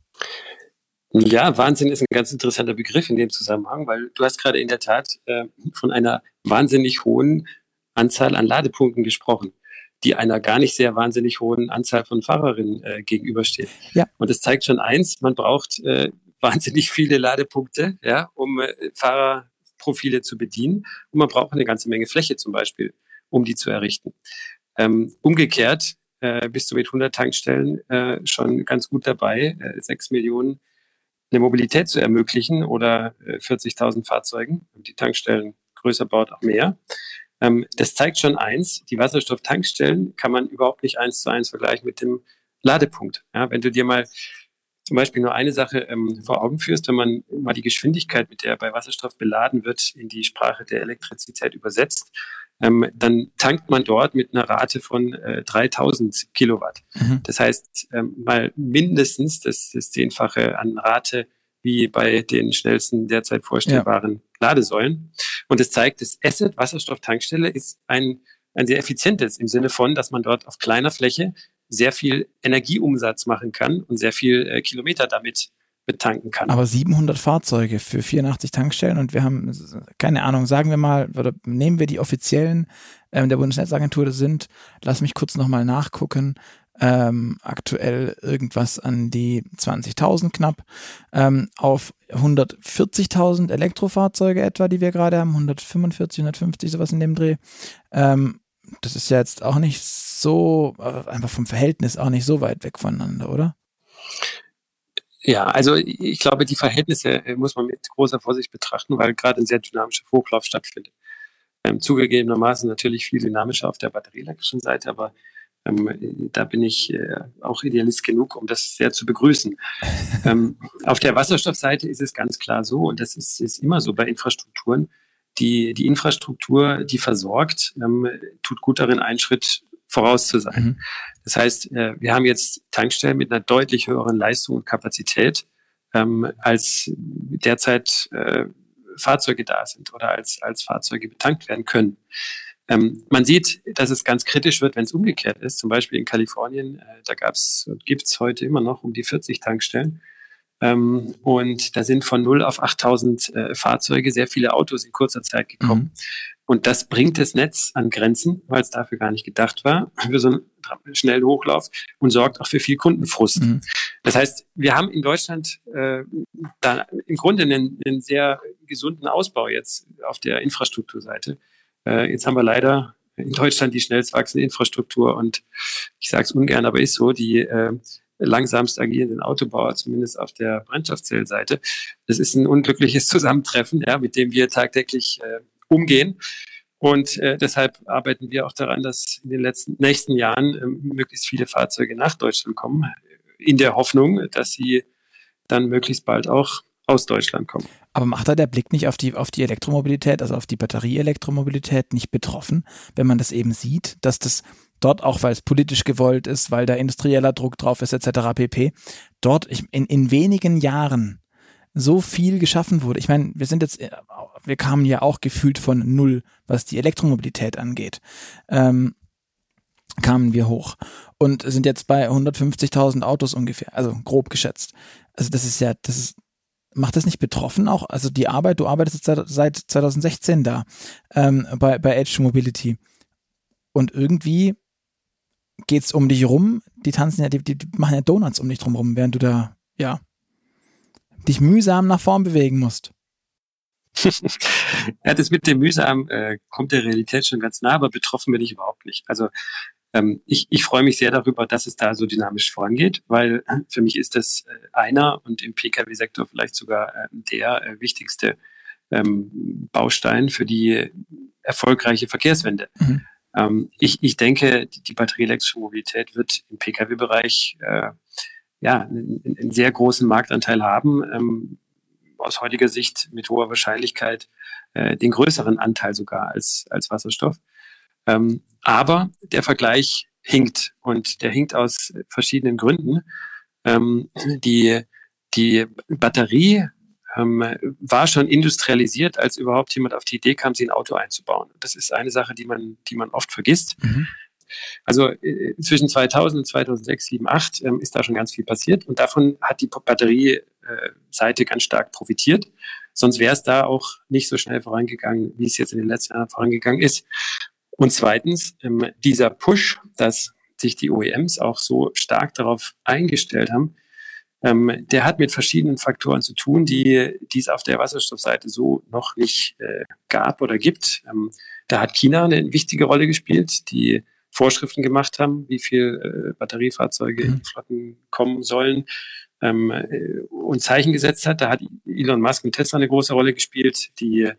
Ja, Wahnsinn ist ein ganz interessanter Begriff in dem Zusammenhang, weil du hast gerade in der Tat äh, von einer wahnsinnig hohen Anzahl an Ladepunkten gesprochen die einer gar nicht sehr wahnsinnig hohen Anzahl von Fahrerinnen äh, gegenübersteht. Ja. Und es zeigt schon eins, man braucht äh, wahnsinnig viele Ladepunkte, ja, um äh, Fahrerprofile zu bedienen. Und man braucht eine ganze Menge Fläche zum Beispiel, um die zu errichten. Ähm, umgekehrt äh, bist du mit 100 Tankstellen äh, schon ganz gut dabei, äh, 6 Millionen eine Mobilität zu ermöglichen oder äh, 40.000 Fahrzeugen. Die Tankstellen größer baut auch mehr. Ähm, das zeigt schon eins, die Wasserstofftankstellen kann man überhaupt nicht eins zu eins vergleichen mit dem Ladepunkt. Ja, wenn du dir mal zum Beispiel nur eine Sache ähm, vor Augen führst, wenn man mal die Geschwindigkeit, mit der bei Wasserstoff beladen wird, in die Sprache der Elektrizität übersetzt, ähm, dann tankt man dort mit einer Rate von äh, 3000 Kilowatt. Mhm. Das heißt, ähm, mal mindestens das, das Zehnfache an Rate wie bei den schnellsten derzeit vorstellbaren. Ladesäulen. Und es zeigt, das Asset Wasserstofftankstelle ist ein, ein sehr effizientes im Sinne von, dass man dort auf kleiner Fläche sehr viel Energieumsatz machen kann und sehr viel äh, Kilometer damit betanken kann. Aber 700 Fahrzeuge für 84 Tankstellen und wir haben, keine Ahnung, sagen wir mal, oder nehmen wir die offiziellen ähm, der Bundesnetzagentur, das sind, lass mich kurz nochmal nachgucken, ähm, aktuell irgendwas an die 20.000 knapp, ähm, auf 140.000 Elektrofahrzeuge etwa, die wir gerade haben, 145, 150, sowas in dem Dreh. Ähm, das ist ja jetzt auch nicht so, äh, einfach vom Verhältnis auch nicht so weit weg voneinander, oder? Ja, also ich glaube, die Verhältnisse äh, muss man mit großer Vorsicht betrachten, weil gerade ein sehr dynamischer Hochlauf stattfindet. Ähm, zugegebenermaßen natürlich viel dynamischer auf der batterieelektrischen Seite, aber ähm, da bin ich äh, auch Idealist genug, um das sehr zu begrüßen. ähm, auf der Wasserstoffseite ist es ganz klar so, und das ist, ist immer so bei Infrastrukturen, die, die Infrastruktur, die versorgt, ähm, tut gut darin, einen Schritt voraus zu sein. Mhm. Das heißt, äh, wir haben jetzt Tankstellen mit einer deutlich höheren Leistung und Kapazität, ähm, als derzeit äh, Fahrzeuge da sind oder als, als Fahrzeuge betankt werden können. Ähm, man sieht, dass es ganz kritisch wird, wenn es umgekehrt ist. Zum Beispiel in Kalifornien, äh, da gab es und gibt es heute immer noch um die 40 Tankstellen. Ähm, und da sind von 0 auf 8000 äh, Fahrzeuge sehr viele Autos in kurzer Zeit gekommen. Mhm. Und das bringt das Netz an Grenzen, weil es dafür gar nicht gedacht war, für so einen schnellen Hochlauf und sorgt auch für viel Kundenfrust. Mhm. Das heißt, wir haben in Deutschland äh, da im Grunde einen, einen sehr gesunden Ausbau jetzt auf der Infrastrukturseite. Äh, jetzt haben wir leider in Deutschland die schnellst wachsende Infrastruktur und ich sage es ungern, aber ist so, die äh, langsamst agierenden Autobauer, zumindest auf der Brennstoffzellseite. Das ist ein unglückliches Zusammentreffen, ja, mit dem wir tagtäglich äh, umgehen. Und äh, deshalb arbeiten wir auch daran, dass in den letzten nächsten Jahren äh, möglichst viele Fahrzeuge nach Deutschland kommen, in der Hoffnung, dass sie dann möglichst bald auch aus Deutschland kommen. Aber macht da der Blick nicht auf die, auf die Elektromobilität, also auf die Batterieelektromobilität nicht betroffen, wenn man das eben sieht, dass das dort auch, weil es politisch gewollt ist, weil da industrieller Druck drauf ist, etc. pp. Dort in, in wenigen Jahren so viel geschaffen wurde. Ich meine, wir sind jetzt, äh, wir kamen ja auch gefühlt von null, was die Elektromobilität angeht. Ähm, kamen wir hoch und sind jetzt bei 150.000 Autos ungefähr, also grob geschätzt. Also das ist ja, das ist, macht das nicht betroffen auch? Also die Arbeit, du arbeitest seit 2016 da ähm, bei, bei Edge Mobility und irgendwie geht's um dich rum. Die tanzen ja, die, die machen ja Donuts um dich drum rum, während du da, ja, dich mühsam nach vorn bewegen musst. ja, das mit dem mühsam äh, kommt der Realität schon ganz nah, aber betroffen bin ich überhaupt nicht. Also ich, ich freue mich sehr darüber, dass es da so dynamisch vorangeht, weil für mich ist das äh, einer und im Pkw-Sektor vielleicht sogar äh, der äh, wichtigste ähm, Baustein für die erfolgreiche Verkehrswende. Mhm. Ähm, ich, ich denke, die, die batterieelektrische Mobilität wird im Pkw-Bereich äh, ja, einen, einen, sehr großen Marktanteil haben. Ähm, aus heutiger Sicht mit hoher Wahrscheinlichkeit äh, den größeren Anteil sogar als, als Wasserstoff. Ähm, aber der Vergleich hinkt und der hinkt aus verschiedenen Gründen. Ähm, die, die Batterie ähm, war schon industrialisiert, als überhaupt jemand auf die Idee kam, sie ein Auto einzubauen. Das ist eine Sache, die man, die man oft vergisst. Mhm. Also äh, zwischen 2000 und 2006, 7, 8 ähm, ist da schon ganz viel passiert und davon hat die Batterieseite äh, ganz stark profitiert. Sonst wäre es da auch nicht so schnell vorangegangen, wie es jetzt in den letzten Jahren vorangegangen ist. Und zweitens, ähm, dieser Push, dass sich die OEMs auch so stark darauf eingestellt haben, ähm, der hat mit verschiedenen Faktoren zu tun, die, die es auf der Wasserstoffseite so noch nicht äh, gab oder gibt. Ähm, da hat China eine wichtige Rolle gespielt, die Vorschriften gemacht haben, wie viel äh, Batteriefahrzeuge mhm. in Flotten kommen sollen äh, und Zeichen gesetzt hat. Da hat Elon Musk und Tesla eine große Rolle gespielt, die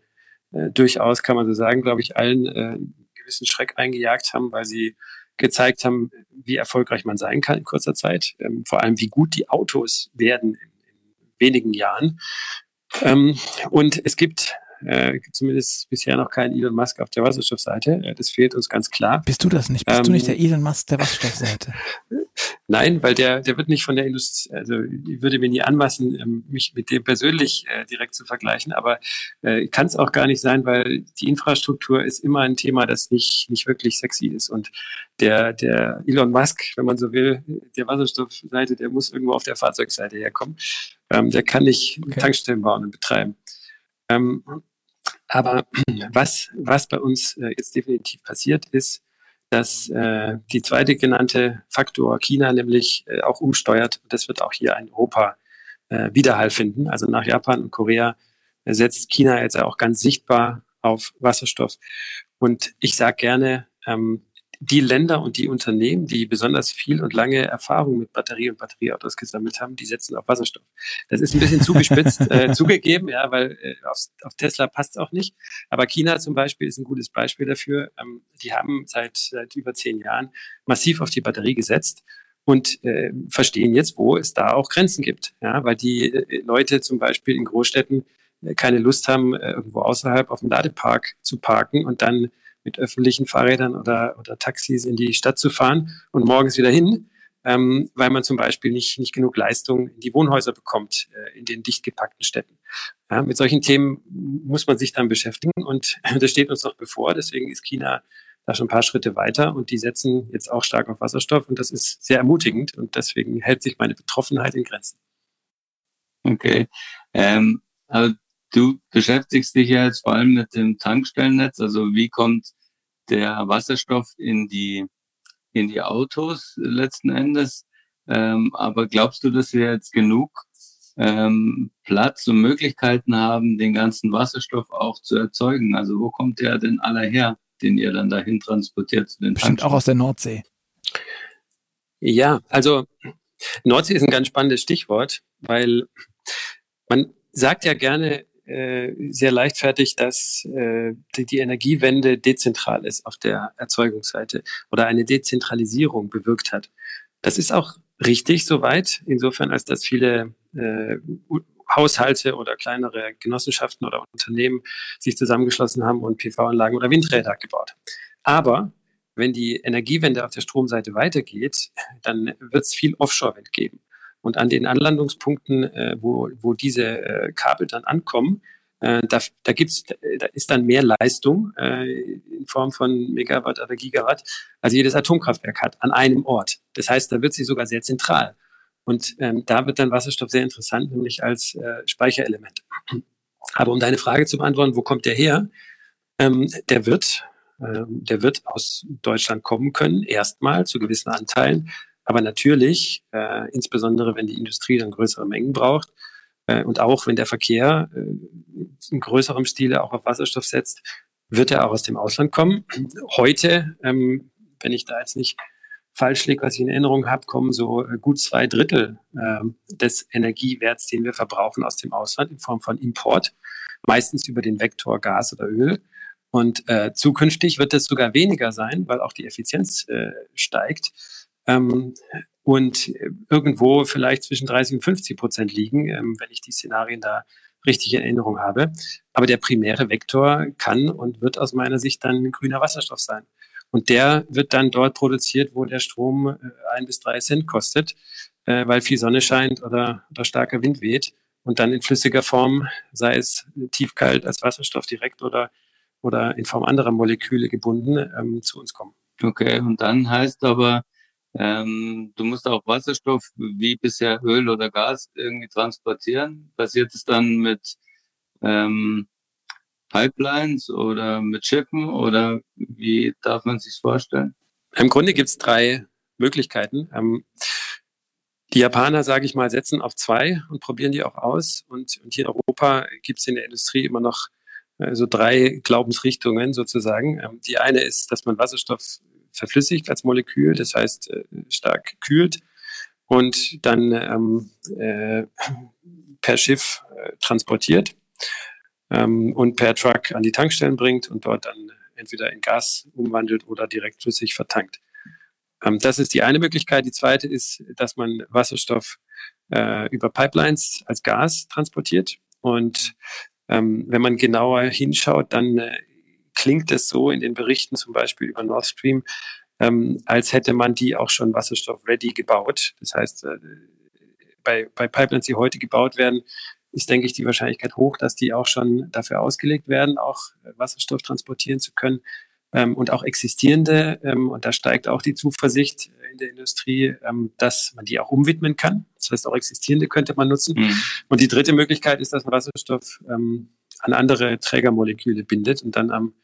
äh, durchaus, kann man so sagen, glaube ich, allen äh, gewissen Schreck eingejagt haben, weil sie gezeigt haben, wie erfolgreich man sein kann in kurzer Zeit, ähm, vor allem wie gut die Autos werden in, in wenigen Jahren. Ähm, und es gibt äh, zumindest bisher noch keinen Elon Musk auf der Wasserstoffseite. Äh, das fehlt uns ganz klar. Bist du das nicht? Bist ähm, du nicht der Elon Musk der Wasserstoffseite? Nein, weil der, der wird nicht von der Industrie, also ich würde mir nie anmaßen, ähm, mich mit dem persönlich äh, direkt zu vergleichen, aber äh, kann es auch gar nicht sein, weil die Infrastruktur ist immer ein Thema, das nicht, nicht wirklich sexy ist. Und der, der Elon Musk, wenn man so will, der Wasserstoffseite, der muss irgendwo auf der Fahrzeugseite herkommen. Ähm, der kann nicht okay. Tankstellen bauen und betreiben. Ähm, aber was, was bei uns äh, jetzt definitiv passiert ist, dass äh, die zweite genannte Faktor China nämlich äh, auch umsteuert. Das wird auch hier in Europa äh, Widerhall finden. Also nach Japan und Korea setzt China jetzt auch ganz sichtbar auf Wasserstoff. Und ich sage gerne, ähm, die Länder und die Unternehmen, die besonders viel und lange Erfahrung mit Batterie und Batterieautos gesammelt haben, die setzen auf Wasserstoff. Das ist ein bisschen zugespitzt äh, zugegeben, ja, weil äh, auf, auf Tesla passt es auch nicht. Aber China zum Beispiel ist ein gutes Beispiel dafür. Ähm, die haben seit, seit über zehn Jahren massiv auf die Batterie gesetzt und äh, verstehen jetzt, wo es da auch Grenzen gibt. Ja, weil die äh, Leute zum Beispiel in Großstädten äh, keine Lust haben, äh, irgendwo außerhalb auf dem Ladepark zu parken und dann mit öffentlichen Fahrrädern oder, oder Taxis in die Stadt zu fahren und morgens wieder hin, ähm, weil man zum Beispiel nicht, nicht genug Leistung in die Wohnhäuser bekommt äh, in den dicht gepackten Städten. Ja, mit solchen Themen muss man sich dann beschäftigen und das steht uns noch bevor. Deswegen ist China da schon ein paar Schritte weiter und die setzen jetzt auch stark auf Wasserstoff und das ist sehr ermutigend und deswegen hält sich meine Betroffenheit in Grenzen. Okay. Ähm, aber du beschäftigst dich ja jetzt vor allem mit dem Tankstellennetz. Also wie kommt der Wasserstoff in die, in die Autos letzten Endes. Ähm, aber glaubst du, dass wir jetzt genug ähm, Platz und Möglichkeiten haben, den ganzen Wasserstoff auch zu erzeugen? Also wo kommt der denn aller her? den ihr dann dahin transportiert zu den Bestimmt auch aus der Nordsee. Ja, also Nordsee ist ein ganz spannendes Stichwort, weil man sagt ja gerne äh, sehr leichtfertig, dass äh, die, die Energiewende dezentral ist auf der Erzeugungsseite oder eine Dezentralisierung bewirkt hat. Das ist auch richtig soweit, insofern als dass viele äh, Haushalte oder kleinere Genossenschaften oder Unternehmen sich zusammengeschlossen haben und PV-Anlagen oder Windräder gebaut. Aber wenn die Energiewende auf der Stromseite weitergeht, dann wird es viel Offshore-Wind geben. Und an den Anlandungspunkten, äh, wo, wo diese äh, Kabel dann ankommen, äh, da, da, gibt's, da ist dann mehr Leistung äh, in Form von Megawatt oder Gigawatt, als jedes Atomkraftwerk hat, an einem Ort. Das heißt, da wird sie sogar sehr zentral. Und ähm, da wird dann Wasserstoff sehr interessant, nämlich als äh, Speicherelement. Aber um deine Frage zu beantworten, wo kommt der her? Ähm, der wird, ähm, der wird aus Deutschland kommen können, erstmal zu gewissen Anteilen. Aber natürlich, äh, insbesondere wenn die Industrie dann größere Mengen braucht äh, und auch wenn der Verkehr äh, in größerem Stile auch auf Wasserstoff setzt, wird er auch aus dem Ausland kommen. Heute, ähm, wenn ich da jetzt nicht falsch liegt, was ich in Erinnerung habe, kommen so äh, gut zwei Drittel äh, des Energiewerts, den wir verbrauchen, aus dem Ausland in Form von Import, meistens über den Vektor Gas oder Öl. Und äh, zukünftig wird es sogar weniger sein, weil auch die Effizienz äh, steigt ähm, und irgendwo vielleicht zwischen 30 und 50 Prozent liegen, ähm, wenn ich die Szenarien da richtig in Erinnerung habe. Aber der primäre Vektor kann und wird aus meiner Sicht dann grüner Wasserstoff sein. Und der wird dann dort produziert, wo der Strom äh, ein bis drei Cent kostet, äh, weil viel Sonne scheint oder, oder starker Wind weht und dann in flüssiger Form, sei es tiefkalt als Wasserstoff direkt oder, oder in Form anderer Moleküle gebunden, ähm, zu uns kommen. Okay, und dann heißt aber, ähm, du musst auch Wasserstoff wie bisher Öl oder Gas irgendwie transportieren. Passiert es dann mit ähm, Pipelines oder mit Schiffen oder wie darf man sich vorstellen? Im Grunde gibt es drei Möglichkeiten. Ähm, die Japaner, sage ich mal, setzen auf zwei und probieren die auch aus. Und, und hier in Europa gibt es in der Industrie immer noch äh, so drei Glaubensrichtungen sozusagen. Ähm, die eine ist, dass man Wasserstoff verflüssigt als Molekül, das heißt äh, stark kühlt und dann ähm, äh, per Schiff äh, transportiert ähm, und per Truck an die Tankstellen bringt und dort dann entweder in Gas umwandelt oder direkt flüssig vertankt. Ähm, das ist die eine Möglichkeit. Die zweite ist, dass man Wasserstoff äh, über Pipelines als Gas transportiert. Und ähm, wenn man genauer hinschaut, dann äh, klingt es so in den Berichten zum Beispiel über Nord Stream, ähm, als hätte man die auch schon Wasserstoff-ready gebaut. Das heißt, äh, bei, bei Pipelines, die heute gebaut werden, ist, denke ich, die Wahrscheinlichkeit hoch, dass die auch schon dafür ausgelegt werden, auch äh, Wasserstoff transportieren zu können. Ähm, und auch existierende, ähm, und da steigt auch die Zuversicht in der Industrie, ähm, dass man die auch umwidmen kann. Das heißt, auch existierende könnte man nutzen. Mhm. Und die dritte Möglichkeit ist, dass man Wasserstoff ähm, an andere Trägermoleküle bindet und dann am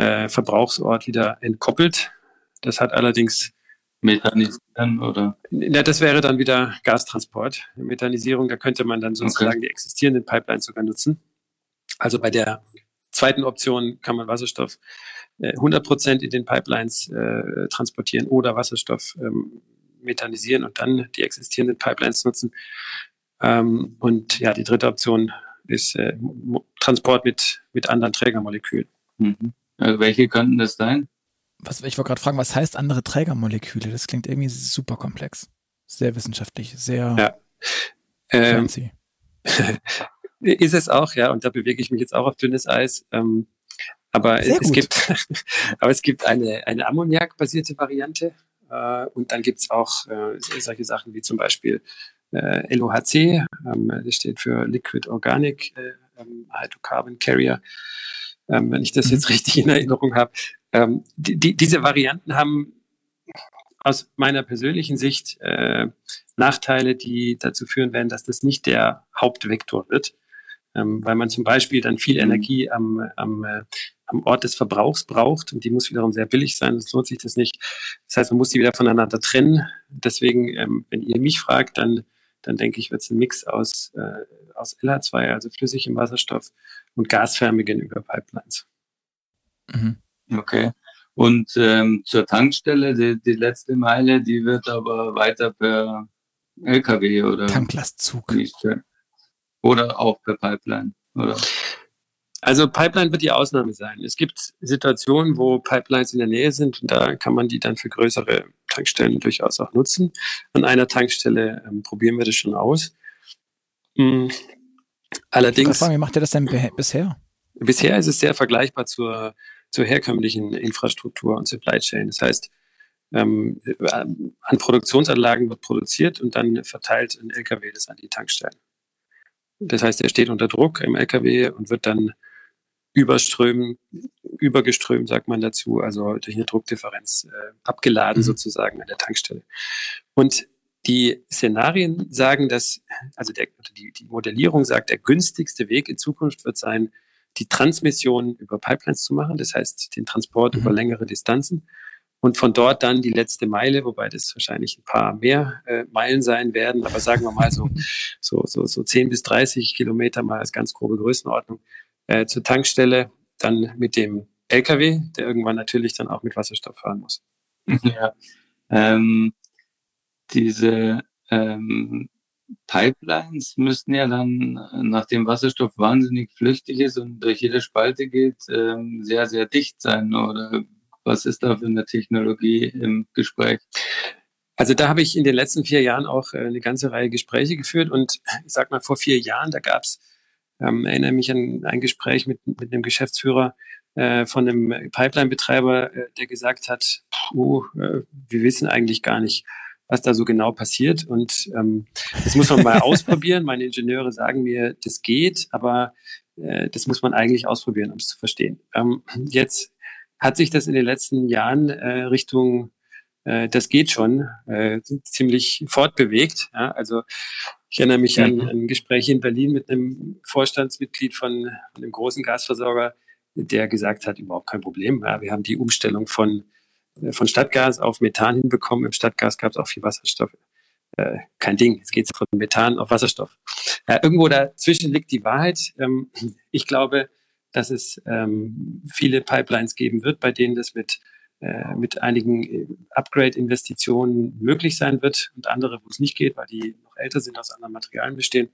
äh, Verbrauchsort wieder entkoppelt. Das hat allerdings Methanisieren oder? Ja, das wäre dann wieder Gastransport. Methanisierung, da könnte man dann sozusagen okay. die existierenden Pipelines sogar nutzen. Also bei der zweiten Option kann man Wasserstoff äh, 100 Prozent in den Pipelines äh, transportieren oder Wasserstoff ähm, methanisieren und dann die existierenden Pipelines nutzen. Ähm, und ja, die dritte Option ist äh, Transport mit, mit anderen Trägermolekülen. Mhm. Also welche könnten das sein? was, ich wollte gerade fragen, was heißt andere Trägermoleküle? Das klingt irgendwie super komplex. Sehr wissenschaftlich, sehr ja. Ähm, fancy. ist es auch, ja, und da bewege ich mich jetzt auch auf dünnes Eis. Ähm, aber sehr es gut. gibt, aber es gibt eine, eine Ammoniak-basierte Variante. Äh, und dann gibt's auch äh, solche Sachen wie zum Beispiel äh, LOHC, ähm, das steht für Liquid Organic äh, ähm, Hydrocarbon Carrier, ähm, wenn ich das mhm. jetzt richtig in Erinnerung habe. Ähm, die, die, diese Varianten haben aus meiner persönlichen Sicht äh, Nachteile, die dazu führen werden, dass das nicht der Hauptvektor wird, ähm, weil man zum Beispiel dann viel mhm. Energie am, am, äh, am Ort des Verbrauchs braucht und die muss wiederum sehr billig sein, sonst lohnt sich das nicht. Das heißt, man muss die wieder voneinander trennen. Deswegen, ähm, wenn ihr mich fragt, dann, dann denke ich, wird es ein Mix aus, äh, aus LH2, also flüssigem Wasserstoff und gasförmigen über Pipelines. Mhm. Okay. Und ähm, zur Tankstelle, die, die letzte Meile, die wird aber weiter per LKW oder Tanklastzug. Oder auch per Pipeline, oder? Also Pipeline wird die Ausnahme sein. Es gibt Situationen, wo Pipelines in der Nähe sind und da kann man die dann für größere Tankstellen durchaus auch nutzen. An einer Tankstelle ähm, probieren wir das schon aus. Mhm. Allerdings. Fragen, wie macht ihr das denn bisher? Bisher ist es sehr vergleichbar zur, zur herkömmlichen Infrastruktur und Supply Chain. Das heißt, ähm, an Produktionsanlagen wird produziert und dann verteilt ein LKW das an die Tankstellen. Das heißt, er steht unter Druck im LKW und wird dann überströmen, übergeströmt, sagt man dazu, also durch eine Druckdifferenz äh, abgeladen mhm. sozusagen an der Tankstelle. Und die Szenarien sagen, dass, also der, die, die Modellierung sagt, der günstigste Weg in Zukunft wird sein, die Transmission über Pipelines zu machen, das heißt den Transport mhm. über längere Distanzen und von dort dann die letzte Meile, wobei das wahrscheinlich ein paar mehr äh, Meilen sein werden, aber sagen wir mal so, so, so, so 10 bis 30 Kilometer mal als ganz grobe Größenordnung, äh, zur Tankstelle, dann mit dem LKW, der irgendwann natürlich dann auch mit Wasserstoff fahren muss. Ja. Ähm, diese ähm, Pipelines müssten ja dann, nachdem Wasserstoff wahnsinnig flüchtig ist und durch jede Spalte geht, ähm, sehr, sehr dicht sein. Oder was ist da für eine Technologie im Gespräch? Also da habe ich in den letzten vier Jahren auch äh, eine ganze Reihe Gespräche geführt und ich sag mal, vor vier Jahren, da gab es ähm, erinnere mich an ein Gespräch mit, mit einem Geschäftsführer äh, von einem Pipeline-Betreiber, äh, der gesagt hat, äh, wir wissen eigentlich gar nicht, was da so genau passiert. Und ähm, das muss man mal ausprobieren. Meine Ingenieure sagen mir, das geht, aber äh, das muss man eigentlich ausprobieren, um es zu verstehen. Ähm, jetzt hat sich das in den letzten Jahren äh, Richtung äh, das geht schon, äh, ziemlich fortbewegt. Ja? Also ich erinnere mich mhm. an, ein Gespräch in Berlin mit einem Vorstandsmitglied von einem großen Gasversorger, der gesagt hat, überhaupt kein Problem. Ja, wir haben die Umstellung von, äh, von Stadtgas auf Methan hinbekommen. Im Stadtgas gab es auch viel Wasserstoff. Äh, kein Ding, jetzt geht es von Methan auf Wasserstoff. Ja, irgendwo dazwischen liegt die Wahrheit. Ähm, ich glaube, dass es ähm, viele Pipelines geben wird, bei denen das mit äh, mit einigen äh, Upgrade-Investitionen möglich sein wird und andere, wo es nicht geht, weil die noch älter sind, aus anderen Materialien bestehen.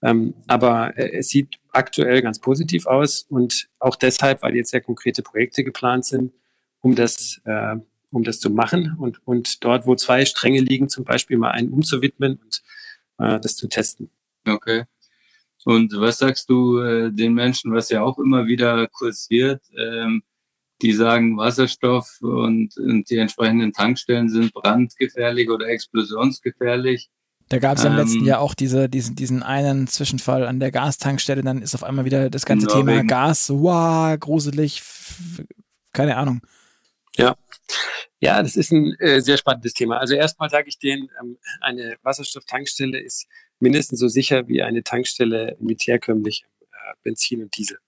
Ähm, aber äh, es sieht aktuell ganz positiv aus und auch deshalb, weil jetzt sehr konkrete Projekte geplant sind, um das, äh, um das zu machen und, und dort, wo zwei Stränge liegen, zum Beispiel mal einen umzuwidmen und äh, das zu testen. Okay. Und was sagst du äh, den Menschen, was ja auch immer wieder kursiert, ähm, die sagen, Wasserstoff und, und die entsprechenden Tankstellen sind brandgefährlich oder explosionsgefährlich. Da gab es ja im ähm, letzten Jahr auch diese, diesen, diesen einen Zwischenfall an der Gastankstelle, dann ist auf einmal wieder das ganze Thema wegen. Gas, wow, gruselig, keine Ahnung. Ja. Ja, das ist ein äh, sehr spannendes Thema. Also erstmal sage ich denen, ähm, eine Wasserstofftankstelle ist mindestens so sicher wie eine Tankstelle mit herkömmlichem äh, Benzin und Diesel.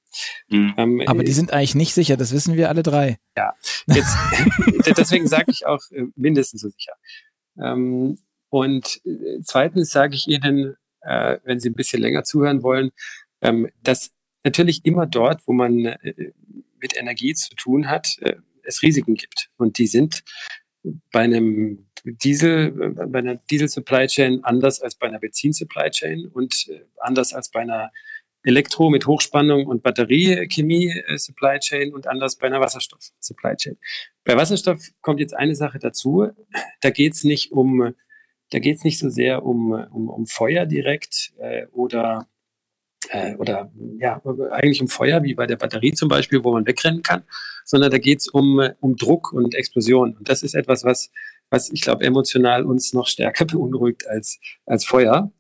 Mhm. Ähm, Aber die äh, sind eigentlich nicht sicher, das wissen wir alle drei. Ja, jetzt, deswegen sage ich auch äh, mindestens so sicher. Ähm, und äh, zweitens sage ich Ihnen, äh, wenn Sie ein bisschen länger zuhören wollen, ähm, dass natürlich immer dort, wo man äh, mit Energie zu tun hat, äh, es Risiken gibt. Und die sind bei einem Diesel, bei einer Diesel Supply Chain anders als bei einer Benzin Supply Chain und anders als bei einer Elektro mit Hochspannung und Batteriechemie äh, Supply Chain und anders bei einer Wasserstoff Supply Chain. Bei Wasserstoff kommt jetzt eine Sache dazu. Da geht es nicht um, da geht nicht so sehr um, um, um Feuer direkt äh, oder äh, oder ja eigentlich um Feuer wie bei der Batterie zum Beispiel, wo man wegrennen kann, sondern da geht es um, um Druck und Explosion. Und das ist etwas, was was ich glaube emotional uns noch stärker beunruhigt als als Feuer.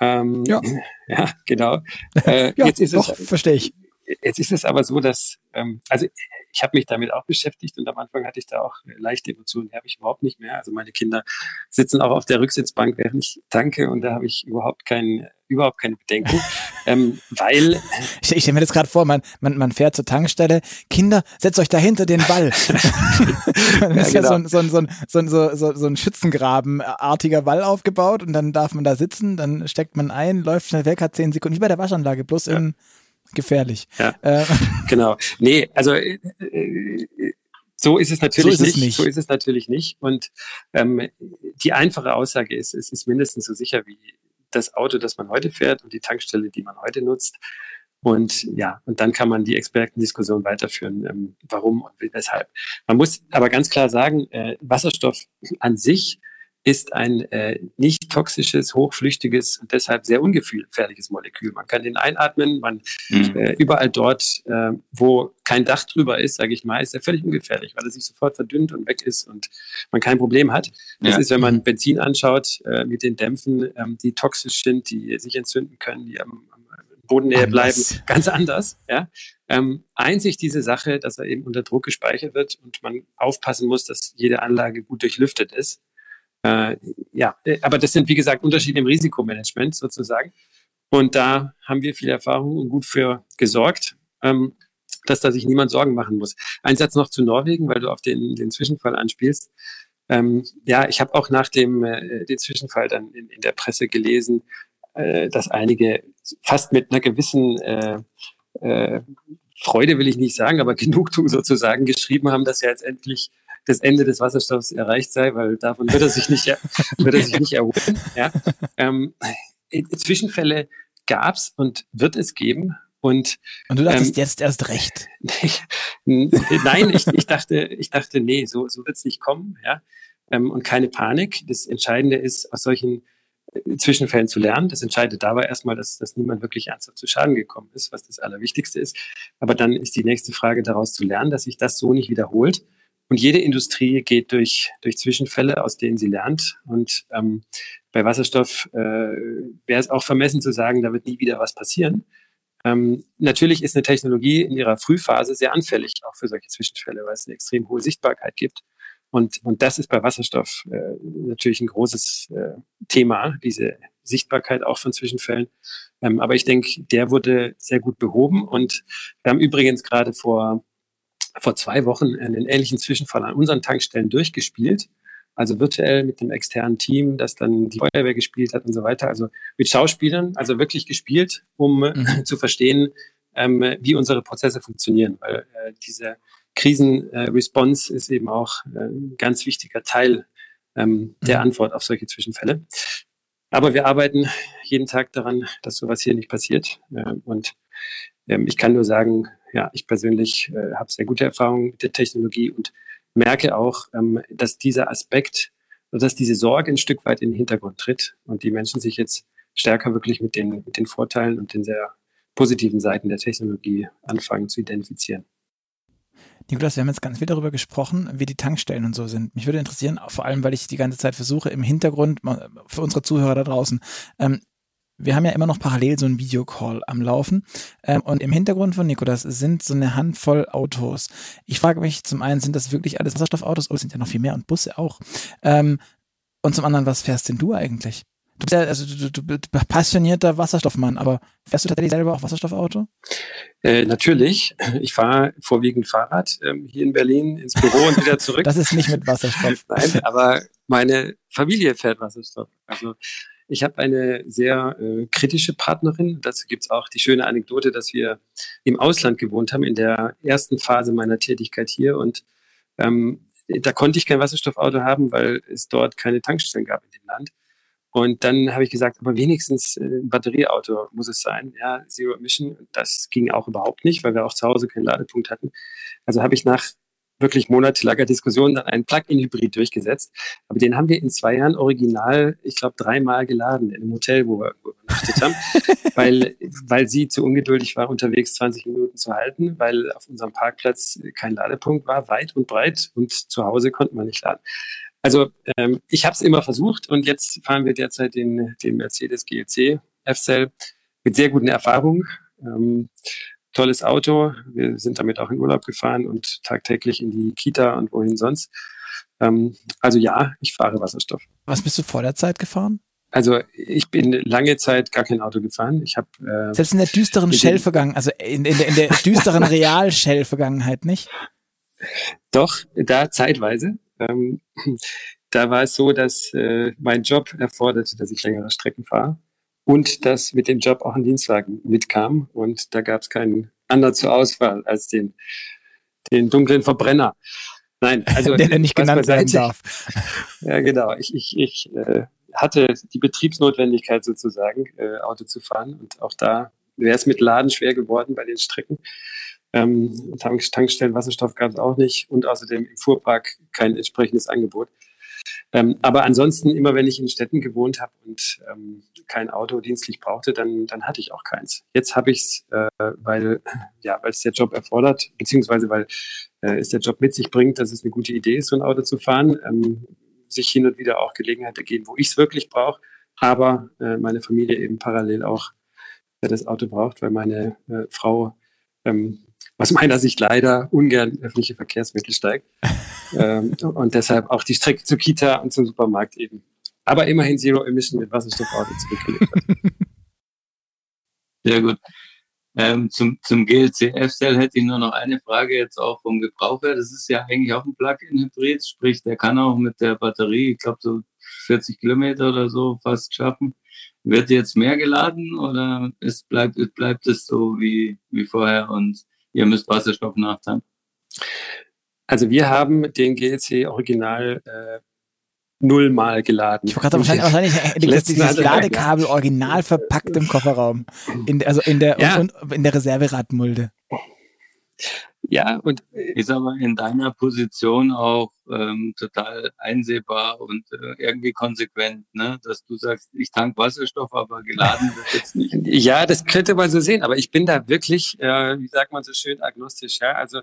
Ähm, ja. ja, genau. Äh, ja, jetzt ist doch, es, verstehe ich. Jetzt ist es aber so, dass, ähm, also ich habe mich damit auch beschäftigt und am Anfang hatte ich da auch leichte Emotionen, die habe ich überhaupt nicht mehr. Also meine Kinder sitzen auch auf der Rücksitzbank, während ich tanke und da habe ich überhaupt kein, überhaupt keine Bedenken, ähm, weil... Ich, ich stelle mir das gerade vor, man, man, man fährt zur Tankstelle, Kinder, setzt euch da hinter den Ball. dann ist ja, genau. ja so, so, so, so, so, so ein Schützengrabenartiger Wall aufgebaut und dann darf man da sitzen, dann steckt man ein, läuft schnell weg, hat zehn Sekunden, wie bei der Waschanlage, bloß ja. in gefährlich. Ja, äh. genau. Nee, also äh, äh, So ist es natürlich so ist nicht. nicht. So ist es natürlich nicht. Und ähm, die einfache Aussage ist, es ist mindestens so sicher wie das Auto, das man heute fährt und die Tankstelle, die man heute nutzt. Und ja, und dann kann man die Expertendiskussion weiterführen, ähm, warum und weshalb. Man muss aber ganz klar sagen, äh, Wasserstoff an sich ist ein äh, nicht toxisches, hochflüchtiges und deshalb sehr ungefährliches Molekül. Man kann den einatmen, man mhm. äh, überall dort, äh, wo kein Dach drüber ist, sage ich mal, ist er völlig ungefährlich, weil er sich sofort verdünnt und weg ist und man kein Problem hat. Das ja. ist, wenn man mhm. Benzin anschaut äh, mit den Dämpfen, ähm, die toxisch sind, die sich entzünden können, die am, am Bodennähe bleiben, ganz anders. Ja? Ähm, einzig diese Sache, dass er eben unter Druck gespeichert wird und man aufpassen muss, dass jede Anlage gut durchlüftet ist. Äh, ja, äh, aber das sind, wie gesagt, Unterschiede im Risikomanagement sozusagen. Und da haben wir viel Erfahrung und gut für gesorgt, ähm, dass da sich niemand Sorgen machen muss. Ein Satz noch zu Norwegen, weil du auf den, den Zwischenfall anspielst. Ähm, ja, ich habe auch nach dem äh, den Zwischenfall dann in, in der Presse gelesen, äh, dass einige fast mit einer gewissen äh, äh, Freude will ich nicht sagen, aber Genugtuung sozusagen geschrieben haben, dass ja jetzt endlich das Ende des Wasserstoffs erreicht sei, weil davon wird er sich nicht, wird er sich nicht erholen. Ja. Ähm, Zwischenfälle gab es und wird es geben. Und, und du dachtest ähm, jetzt erst recht. Nein, ich, ich, dachte, ich dachte, nee, so, so wird es nicht kommen. Ja. Ähm, und keine Panik. Das Entscheidende ist, aus solchen äh, Zwischenfällen zu lernen. Das Entscheidende dabei erstmal, dass, dass niemand wirklich ernsthaft zu Schaden gekommen ist, was das Allerwichtigste ist. Aber dann ist die nächste Frage daraus zu lernen, dass sich das so nicht wiederholt und jede Industrie geht durch, durch Zwischenfälle, aus denen sie lernt. Und ähm, bei Wasserstoff äh, wäre es auch vermessen zu sagen, da wird nie wieder was passieren. Ähm, natürlich ist eine Technologie in ihrer Frühphase sehr anfällig, auch für solche Zwischenfälle, weil es eine extrem hohe Sichtbarkeit gibt. Und, und das ist bei Wasserstoff äh, natürlich ein großes äh, Thema, diese Sichtbarkeit auch von Zwischenfällen. Ähm, aber ich denke, der wurde sehr gut behoben. Und wir haben übrigens gerade vor vor zwei Wochen einen ähnlichen Zwischenfall an unseren Tankstellen durchgespielt. Also virtuell mit einem externen Team, das dann die Feuerwehr gespielt hat und so weiter. Also mit Schauspielern, also wirklich gespielt, um mhm. zu verstehen, ähm, wie unsere Prozesse funktionieren. Weil äh, diese Krisenresponse äh, ist eben auch äh, ein ganz wichtiger Teil ähm, der mhm. Antwort auf solche Zwischenfälle. Aber wir arbeiten jeden Tag daran, dass sowas hier nicht passiert. Äh, und ähm, ich kann nur sagen, ja, ich persönlich äh, habe sehr gute Erfahrungen mit der Technologie und merke auch, ähm, dass dieser Aspekt, dass diese Sorge ein Stück weit in den Hintergrund tritt und die Menschen sich jetzt stärker wirklich mit den, mit den Vorteilen und den sehr positiven Seiten der Technologie anfangen zu identifizieren. Nikolas, wir haben jetzt ganz viel darüber gesprochen, wie die Tankstellen und so sind. Mich würde interessieren, vor allem, weil ich die ganze Zeit versuche, im Hintergrund, für unsere Zuhörer da draußen, ähm, wir haben ja immer noch parallel so einen Videocall am Laufen. Ähm, und im Hintergrund von Nikolas sind so eine Handvoll Autos. Ich frage mich zum einen, sind das wirklich alles Wasserstoffautos? Oh, es sind ja noch viel mehr und Busse auch. Ähm, und zum anderen, was fährst denn du eigentlich? Du bist ja, also du, du, du passionierter Wasserstoffmann, aber fährst du tatsächlich selber auch Wasserstoffauto? Äh, natürlich. Ich fahre vorwiegend Fahrrad ähm, hier in Berlin ins Büro und wieder zurück. das ist nicht mit Wasserstoff. Nein, aber meine Familie fährt Wasserstoff. Also ich habe eine sehr äh, kritische Partnerin. Dazu gibt's auch die schöne Anekdote, dass wir im Ausland gewohnt haben in der ersten Phase meiner Tätigkeit hier. Und ähm, da konnte ich kein Wasserstoffauto haben, weil es dort keine Tankstellen gab in dem Land. Und dann habe ich gesagt, aber wenigstens äh, ein Batterieauto muss es sein. Ja, Zero Emission. Das ging auch überhaupt nicht, weil wir auch zu Hause keinen Ladepunkt hatten. Also habe ich nach wirklich monatelanger Diskussion dann einen Plug-in-Hybrid durchgesetzt. Aber den haben wir in zwei Jahren original, ich glaube, dreimal geladen in einem Hotel, wo wir, übernachtet haben, weil, weil sie zu ungeduldig war, unterwegs 20 Minuten zu halten, weil auf unserem Parkplatz kein Ladepunkt war, weit und breit und zu Hause konnten wir nicht laden. Also ähm, ich habe es immer versucht und jetzt fahren wir derzeit den, den Mercedes GLC F-Cell mit sehr guten Erfahrungen. Ähm, tolles Auto. Wir sind damit auch in Urlaub gefahren und tagtäglich in die Kita und wohin sonst. Ähm, also ja, ich fahre Wasserstoff. Was bist du vor der Zeit gefahren? Also ich bin lange Zeit gar kein Auto gefahren. Ich habe äh, selbst in der düsteren Shell-Vergangenheit, also in, in, der, in der düsteren Real-Shell-Vergangenheit nicht. Doch da zeitweise. Ähm, da war es so, dass äh, mein Job erforderte, dass ich längere Strecken fahre und dass mit dem Job auch ein Dienstwagen mitkam. Und da gab es keinen anderen zur Auswahl als den, den dunklen Verbrenner. Nein, also der, der nicht genannt werden darf. Ja, genau. Ich, ich, ich äh, hatte die Betriebsnotwendigkeit sozusagen, äh, Auto zu fahren. Und auch da wäre es mit Laden schwer geworden bei den Strecken. Ähm, Tank, Tankstellen, Wasserstoff gab es auch nicht und außerdem im Fuhrpark kein entsprechendes Angebot. Ähm, aber ansonsten, immer wenn ich in Städten gewohnt habe und ähm, kein Auto dienstlich brauchte, dann, dann hatte ich auch keins. Jetzt habe ich es, äh, weil ja, es der Job erfordert, beziehungsweise weil äh, es der Job mit sich bringt, dass es eine gute Idee ist, so ein Auto zu fahren. Ähm, sich hin und wieder auch Gelegenheit ergeben, wo ich es wirklich brauche, aber äh, meine Familie eben parallel auch äh, das Auto braucht, weil meine äh, Frau ähm, aus meiner Sicht leider ungern öffentliche Verkehrsmittel steigt. ähm, und deshalb auch die Strecke zur Kita und zum Supermarkt eben. Aber immerhin Zero Emission mit Wasserstoffauto zurückgelegt wird. Sehr gut. Ähm, zum, zum GLC-F-Cell hätte ich nur noch eine Frage jetzt auch vom Gebrauch her. Das ist ja eigentlich auch ein Plug-in-Hybrid, sprich, der kann auch mit der Batterie, ich glaube, so 40 Kilometer oder so fast schaffen. Wird jetzt mehr geladen oder es bleibt, bleibt es so wie, wie vorher und ihr müsst Wasserstoff nachtanken? Also wir haben den GLC Original äh, nullmal geladen. Ich war gerade wahrscheinlich, wahrscheinlich liegt dieses Ladekabel original verpackt im Kofferraum. In, also in der, ja. in der Reserveradmulde. Ja, und ist aber in deiner Position auch ähm, total einsehbar und äh, irgendwie konsequent, ne? Dass du sagst, ich tank Wasserstoff, aber geladen wird jetzt nicht. Ja, das könnte man so sehen, aber ich bin da wirklich, äh, wie sagt man so schön, agnostisch, ja. Also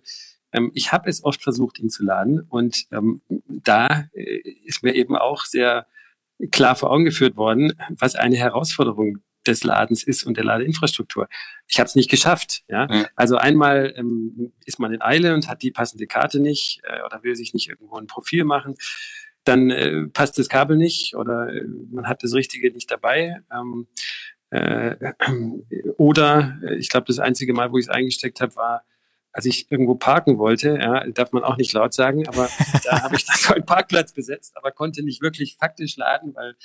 ähm, ich habe es oft versucht, ihn zu laden und ähm, da äh, ist mir eben auch sehr klar vor Augen geführt worden, was eine Herausforderung des Ladens ist und der Ladeinfrastruktur. Ich habe es nicht geschafft. Ja? ja? Also einmal ähm, ist man in Eile und hat die passende Karte nicht äh, oder will sich nicht irgendwo ein Profil machen. Dann äh, passt das Kabel nicht oder äh, man hat das Richtige nicht dabei. Ähm, äh, oder äh, ich glaube, das einzige Mal, wo ich es eingesteckt habe, war, als ich irgendwo parken wollte, ja, darf man auch nicht laut sagen, aber da habe ich dann so einen Parkplatz besetzt, aber konnte nicht wirklich faktisch laden, weil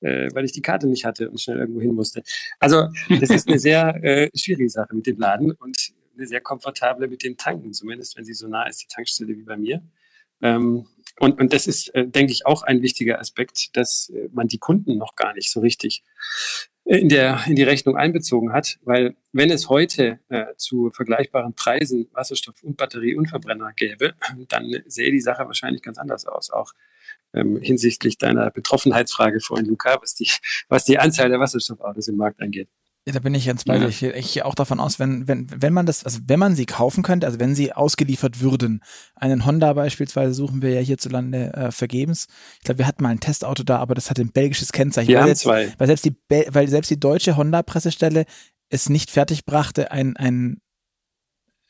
äh, weil ich die Karte nicht hatte und schnell irgendwo hin musste. Also das ist eine sehr äh, schwierige Sache mit dem Laden und eine sehr komfortable mit dem Tanken, zumindest wenn sie so nah ist, die Tankstelle wie bei mir. Ähm, und, und das ist, äh, denke ich, auch ein wichtiger Aspekt, dass äh, man die Kunden noch gar nicht so richtig äh, in, der, in die Rechnung einbezogen hat, weil wenn es heute äh, zu vergleichbaren Preisen Wasserstoff und Batterie und Verbrenner gäbe, dann sähe die Sache wahrscheinlich ganz anders aus. Auch ähm, hinsichtlich deiner Betroffenheitsfrage vorhin, Luca, was die, was die Anzahl der Wasserstoffautos im Markt angeht. Ja, da bin ich ganz bei dir. Ich, ich gehe auch davon aus, wenn, wenn, wenn man das, also wenn man sie kaufen könnte, also wenn sie ausgeliefert würden, einen Honda beispielsweise suchen wir ja hierzulande äh, vergebens. Ich glaube, wir hatten mal ein Testauto da, aber das hat ein belgisches Kennzeichen. Wir weil, haben zwei. weil selbst die, weil selbst die deutsche Honda-Pressestelle es nicht fertig brachte, ein, ein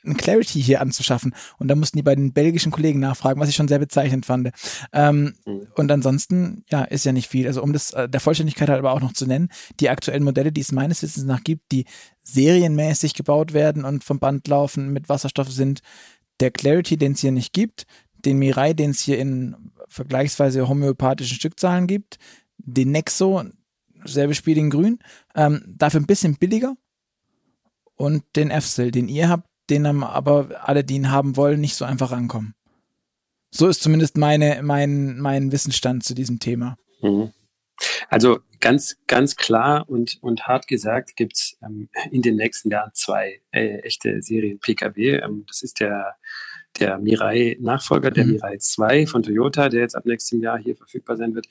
ein Clarity hier anzuschaffen. Und da mussten die bei den belgischen Kollegen nachfragen, was ich schon sehr bezeichnend fand. Ähm, mhm. Und ansonsten, ja, ist ja nicht viel. Also um das äh, der Vollständigkeit halt aber auch noch zu nennen, die aktuellen Modelle, die es meines Wissens nach gibt, die serienmäßig gebaut werden und vom Band laufen mit Wasserstoff sind, der Clarity, den es hier nicht gibt, den Mirai, den es hier in vergleichsweise homöopathischen Stückzahlen gibt, den Nexo, selbe Spiel in grün, ähm, dafür ein bisschen billiger und den F-Cell, den ihr habt, denen aber alle, die ihn haben wollen, nicht so einfach rankommen. So ist zumindest meine, mein, mein Wissensstand zu diesem Thema. Mhm. Also ganz, ganz klar und, und hart gesagt gibt's ähm, in den nächsten Jahren zwei äh, echte Serien Pkw. Ähm, das ist der, der Mirai-Nachfolger, der mhm. Mirai 2 von Toyota, der jetzt ab nächstem Jahr hier verfügbar sein wird.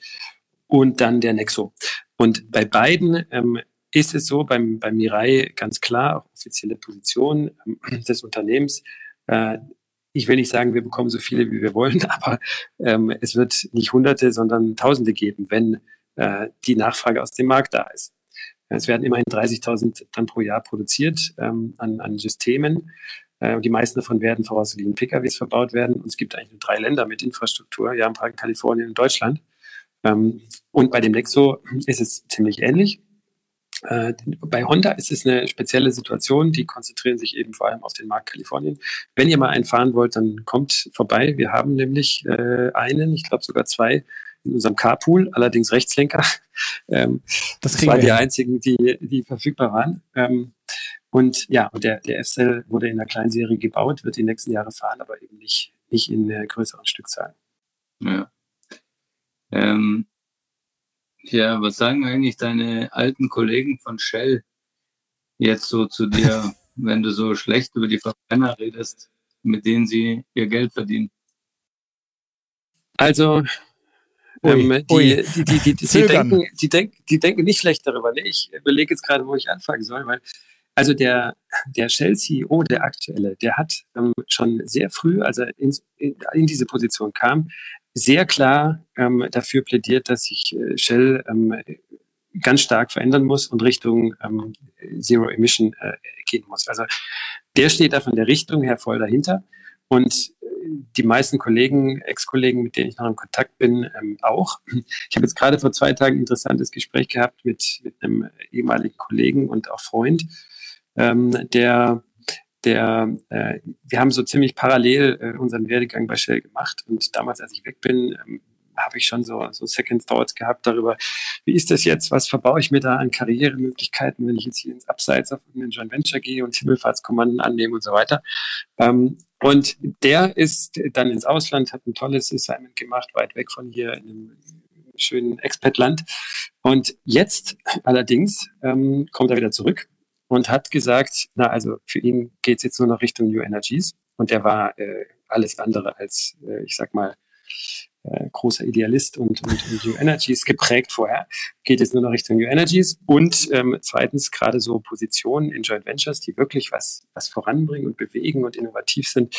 Und dann der Nexo. Und bei beiden ähm, ist es so beim, beim Mirai ganz klar, auch offizielle Position ähm, des Unternehmens. Äh, ich will nicht sagen, wir bekommen so viele, wie wir wollen, aber ähm, es wird nicht Hunderte, sondern Tausende geben, wenn äh, die Nachfrage aus dem Markt da ist. Es werden immerhin 30.000 dann pro Jahr produziert ähm, an, an Systemen. Äh, die meisten davon werden voraussichtlich in PKWs verbaut werden. Und es gibt eigentlich nur drei Länder mit Infrastruktur, Japan, Kalifornien und Deutschland. Ähm, und bei dem Nexo ist es ziemlich ähnlich. Äh, bei Honda ist es eine spezielle Situation. Die konzentrieren sich eben vor allem auf den Markt Kalifornien. Wenn ihr mal einen fahren wollt, dann kommt vorbei. Wir haben nämlich äh, einen, ich glaube sogar zwei in unserem Carpool, allerdings Rechtslenker. Ähm, das, das waren die einzigen, die, die verfügbar waren. Ähm, und ja, und der, der f wurde in der Kleinserie gebaut, wird die nächsten Jahre fahren, aber eben nicht nicht in äh, größeren Stückzahlen. Ja. Ähm, ja, was sagen eigentlich deine alten Kollegen von Shell jetzt so zu dir, wenn du so schlecht über die Verbrenner redest, mit denen sie ihr Geld verdienen? Also, ähm, die, die, die, die, die, denken, die, denken, die denken nicht schlecht darüber. Nee, ich überlege jetzt gerade, wo ich anfangen soll, weil also der, der Shell-CEO, der aktuelle, der hat ähm, schon sehr früh, als er in, in, in diese Position kam, sehr klar ähm, dafür plädiert, dass sich äh, Shell ähm, ganz stark verändern muss und Richtung ähm, Zero Emission äh, gehen muss. Also der steht da von der Richtung her voll dahinter. Und äh, die meisten Kollegen, Ex-Kollegen, mit denen ich noch in Kontakt bin, ähm, auch. Ich habe jetzt gerade vor zwei Tagen ein interessantes Gespräch gehabt mit, mit einem ehemaligen Kollegen und auch Freund, ähm, der der, äh, wir haben so ziemlich parallel äh, unseren Werdegang bei Shell gemacht und damals, als ich weg bin, ähm, habe ich schon so, so Second Thoughts gehabt darüber, wie ist das jetzt, was verbaue ich mir da an Karrieremöglichkeiten, wenn ich jetzt hier ins Abseits auf irgendein Joint Venture gehe und Himmelfahrtskommanden annehme und so weiter. Ähm, und der ist dann ins Ausland, hat ein tolles Assignment gemacht, weit weg von hier in einem schönen Expat-Land. Und jetzt allerdings ähm, kommt er wieder zurück und hat gesagt, na also für ihn geht es jetzt nur noch Richtung New Energies und er war äh, alles andere als, äh, ich sag mal, äh, großer Idealist und, und, und New Energies geprägt vorher, geht jetzt nur noch Richtung New Energies und ähm, zweitens gerade so Positionen in Joint Ventures, die wirklich was, was voranbringen und bewegen und innovativ sind,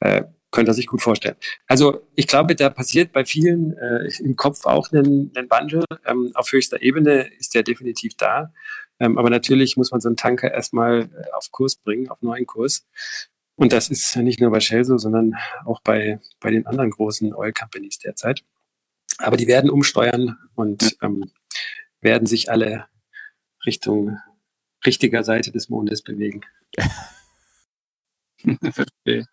äh, könnte er sich gut vorstellen. Also ich glaube, da passiert bei vielen äh, im Kopf auch ein, ein Wandel. Ähm, auf höchster Ebene ist der definitiv da. Ähm, aber natürlich muss man so einen Tanker erstmal äh, auf Kurs bringen, auf neuen Kurs. Und das ist nicht nur bei Shell so, sondern auch bei, bei den anderen großen Oil Companies derzeit. Aber die werden umsteuern und ähm, werden sich alle Richtung richtiger Seite des Mondes bewegen. Verstehe.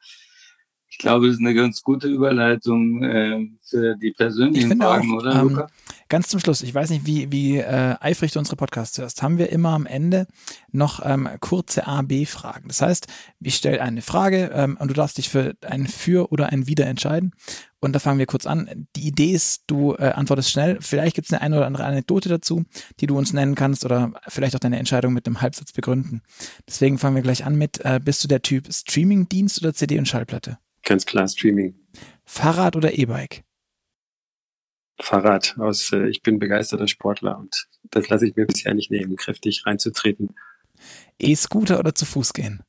Ich glaube, das ist eine ganz gute Überleitung äh, für die persönlichen Fragen, auch, oder, ähm, Luca? Ganz zum Schluss, ich weiß nicht, wie, wie äh, eifrig du unsere Podcasts hörst, haben wir immer am Ende noch ähm, kurze A-B-Fragen. Das heißt, ich stelle eine Frage ähm, und du darfst dich für ein Für oder ein Wider entscheiden. Und da fangen wir kurz an. Die Idee ist, du äh, antwortest schnell. Vielleicht gibt es eine, eine oder andere Anekdote dazu, die du uns nennen kannst oder vielleicht auch deine Entscheidung mit einem Halbsatz begründen. Deswegen fangen wir gleich an mit, äh, bist du der Typ Streaming-Dienst oder CD und Schallplatte? Ganz klar Streaming. Fahrrad oder E-Bike? Fahrrad aus, äh, ich bin begeisterter Sportler und das lasse ich mir bisher nicht nehmen, kräftig reinzutreten. E-Scooter oder zu Fuß gehen?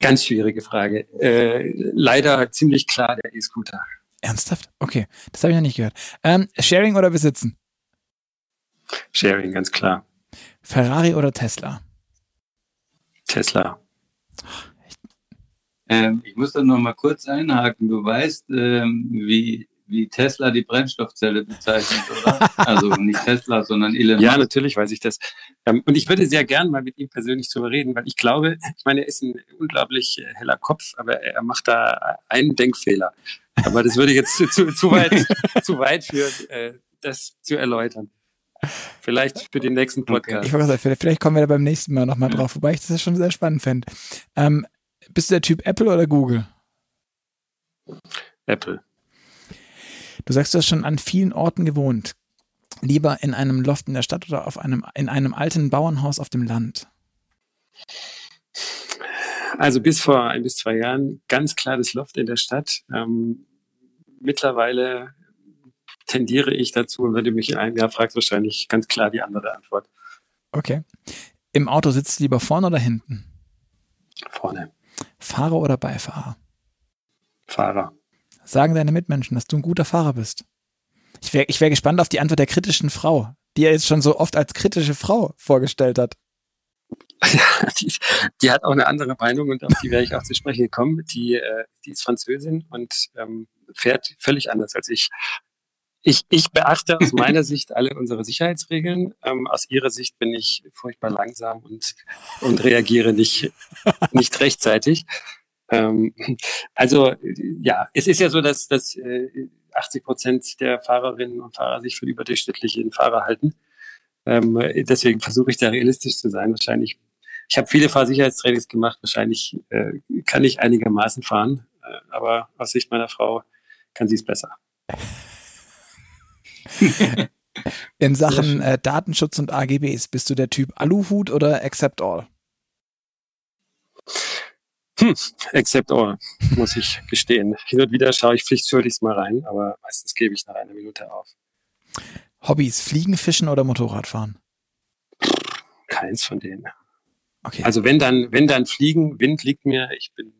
Ganz schwierige Frage. Äh, leider ziemlich klar der E-Scooter. Ernsthaft? Okay, das habe ich noch nicht gehört. Ähm, Sharing oder besitzen? Sharing, ganz klar. Ferrari oder Tesla? Tesla. Ähm, ich muss da noch mal kurz einhaken. Du weißt, ähm, wie, wie Tesla die Brennstoffzelle bezeichnet, oder? also nicht Tesla, sondern Elon Ja, natürlich weiß ich das. Ähm, und ich würde sehr gern mal mit ihm persönlich darüber reden, weil ich glaube, ich meine, er ist ein unglaublich äh, heller Kopf, aber er macht da einen Denkfehler. Aber das würde jetzt zu, zu, weit, zu weit führen, äh, das zu erläutern. Vielleicht für den nächsten Podcast. Ich sagen, vielleicht kommen wir da beim nächsten Mal nochmal drauf, wobei ich das schon sehr spannend fände. Ähm, bist du der Typ Apple oder Google? Apple. Du sagst, du hast schon an vielen Orten gewohnt. Lieber in einem Loft in der Stadt oder auf einem, in einem alten Bauernhaus auf dem Land? Also bis vor ein bis zwei Jahren ganz klar das Loft in der Stadt. Ähm, mittlerweile tendiere ich dazu und wenn du mich in einem Jahr fragst, wahrscheinlich ganz klar die andere Antwort. Okay. Im Auto sitzt du lieber vorne oder hinten? Vorne. Fahrer oder Beifahrer? Fahrer. Sagen deine Mitmenschen, dass du ein guter Fahrer bist? Ich wäre ich wär gespannt auf die Antwort der kritischen Frau, die er jetzt schon so oft als kritische Frau vorgestellt hat. die, die, hat auch eine andere Meinung und auf die wäre ich auch zu sprechen gekommen. Die, äh, die ist Französin und ähm, fährt völlig anders als ich. Ich, ich beachte aus meiner Sicht alle unsere Sicherheitsregeln. Ähm, aus ihrer Sicht bin ich furchtbar langsam und, und reagiere nicht, nicht rechtzeitig. Ähm, also ja, es ist ja so, dass, dass äh, 80 Prozent der Fahrerinnen und Fahrer sich für überdurchschnittliche Fahrer halten. Ähm, deswegen versuche ich da realistisch zu sein. Wahrscheinlich, ich habe viele Fahrsicherheitstrainings gemacht. Wahrscheinlich äh, kann ich einigermaßen fahren. aber aus Sicht meiner Frau kann sie es besser. In Sachen äh, Datenschutz und AGBs, bist du der Typ Aluhut oder Accept All? Hm, accept all, muss ich gestehen. Hin und wieder schaue ich pflichtschuldig mal rein, aber meistens gebe ich nach einer Minute auf. Hobbys, Fliegen, Fischen oder Motorradfahren? Keins von denen. Okay. Also wenn dann, wenn dann Fliegen, Wind liegt mir, ich bin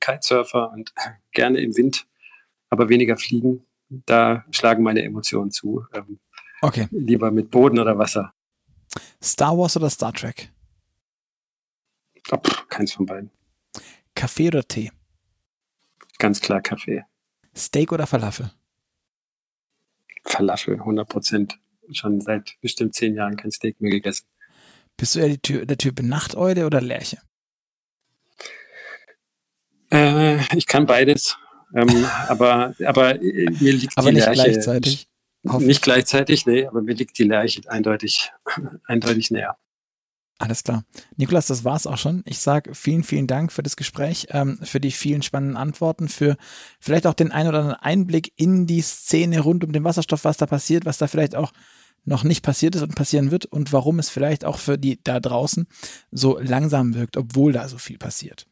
Kitesurfer und gerne im Wind, aber weniger Fliegen. Da schlagen meine Emotionen zu. Ähm, okay. Lieber mit Boden oder Wasser. Star Wars oder Star Trek? Oh, pff, keins von beiden. Kaffee oder Tee? Ganz klar Kaffee. Steak oder Falafel? Falafel, 100 Prozent. Schon seit bestimmt zehn Jahren kein Steak mehr gegessen. Bist du eher Tür, der Typ Nachteule oder Lerche? Äh, ich kann beides. Ähm, aber, aber äh, mir liegt aber die nicht Lerche. gleichzeitig. Nicht gleichzeitig, nee, aber mir liegt die Lerche eindeutig, eindeutig näher. Alles klar. Nikolas, das war's auch schon. Ich sage vielen, vielen Dank für das Gespräch, ähm, für die vielen spannenden Antworten, für vielleicht auch den ein oder anderen Einblick in die Szene rund um den Wasserstoff, was da passiert, was da vielleicht auch noch nicht passiert ist und passieren wird und warum es vielleicht auch für die da draußen so langsam wirkt, obwohl da so viel passiert.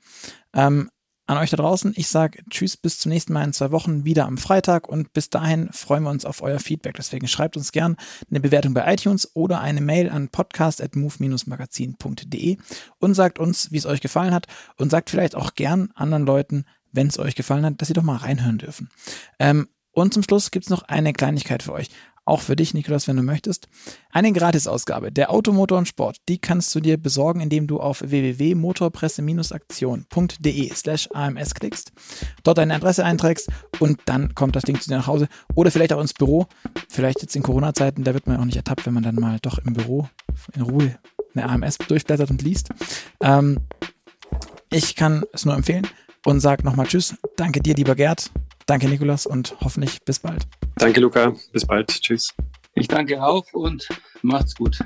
Ähm, an euch da draußen, ich sage Tschüss, bis zum nächsten Mal in zwei Wochen wieder am Freitag und bis dahin freuen wir uns auf euer Feedback. Deswegen schreibt uns gern eine Bewertung bei iTunes oder eine Mail an podcast.move-magazin.de und sagt uns, wie es euch gefallen hat und sagt vielleicht auch gern anderen Leuten, wenn es euch gefallen hat, dass sie doch mal reinhören dürfen. Ähm, und zum Schluss gibt es noch eine Kleinigkeit für euch auch für dich, Nikolaus, wenn du möchtest. Eine Gratisausgabe der Automotor und Sport, die kannst du dir besorgen, indem du auf www.motorpresse-aktion.de slash AMS klickst, dort deine Adresse einträgst und dann kommt das Ding zu dir nach Hause oder vielleicht auch ins Büro. Vielleicht jetzt in Corona-Zeiten, da wird man auch nicht ertappt, wenn man dann mal doch im Büro in Ruhe eine AMS durchblättert und liest. Ähm, ich kann es nur empfehlen und sage nochmal Tschüss. Danke dir, lieber Gerd. Danke, Nikolas, und hoffentlich bis bald. Danke, Luca. Bis bald. Tschüss. Ich danke auch und macht's gut.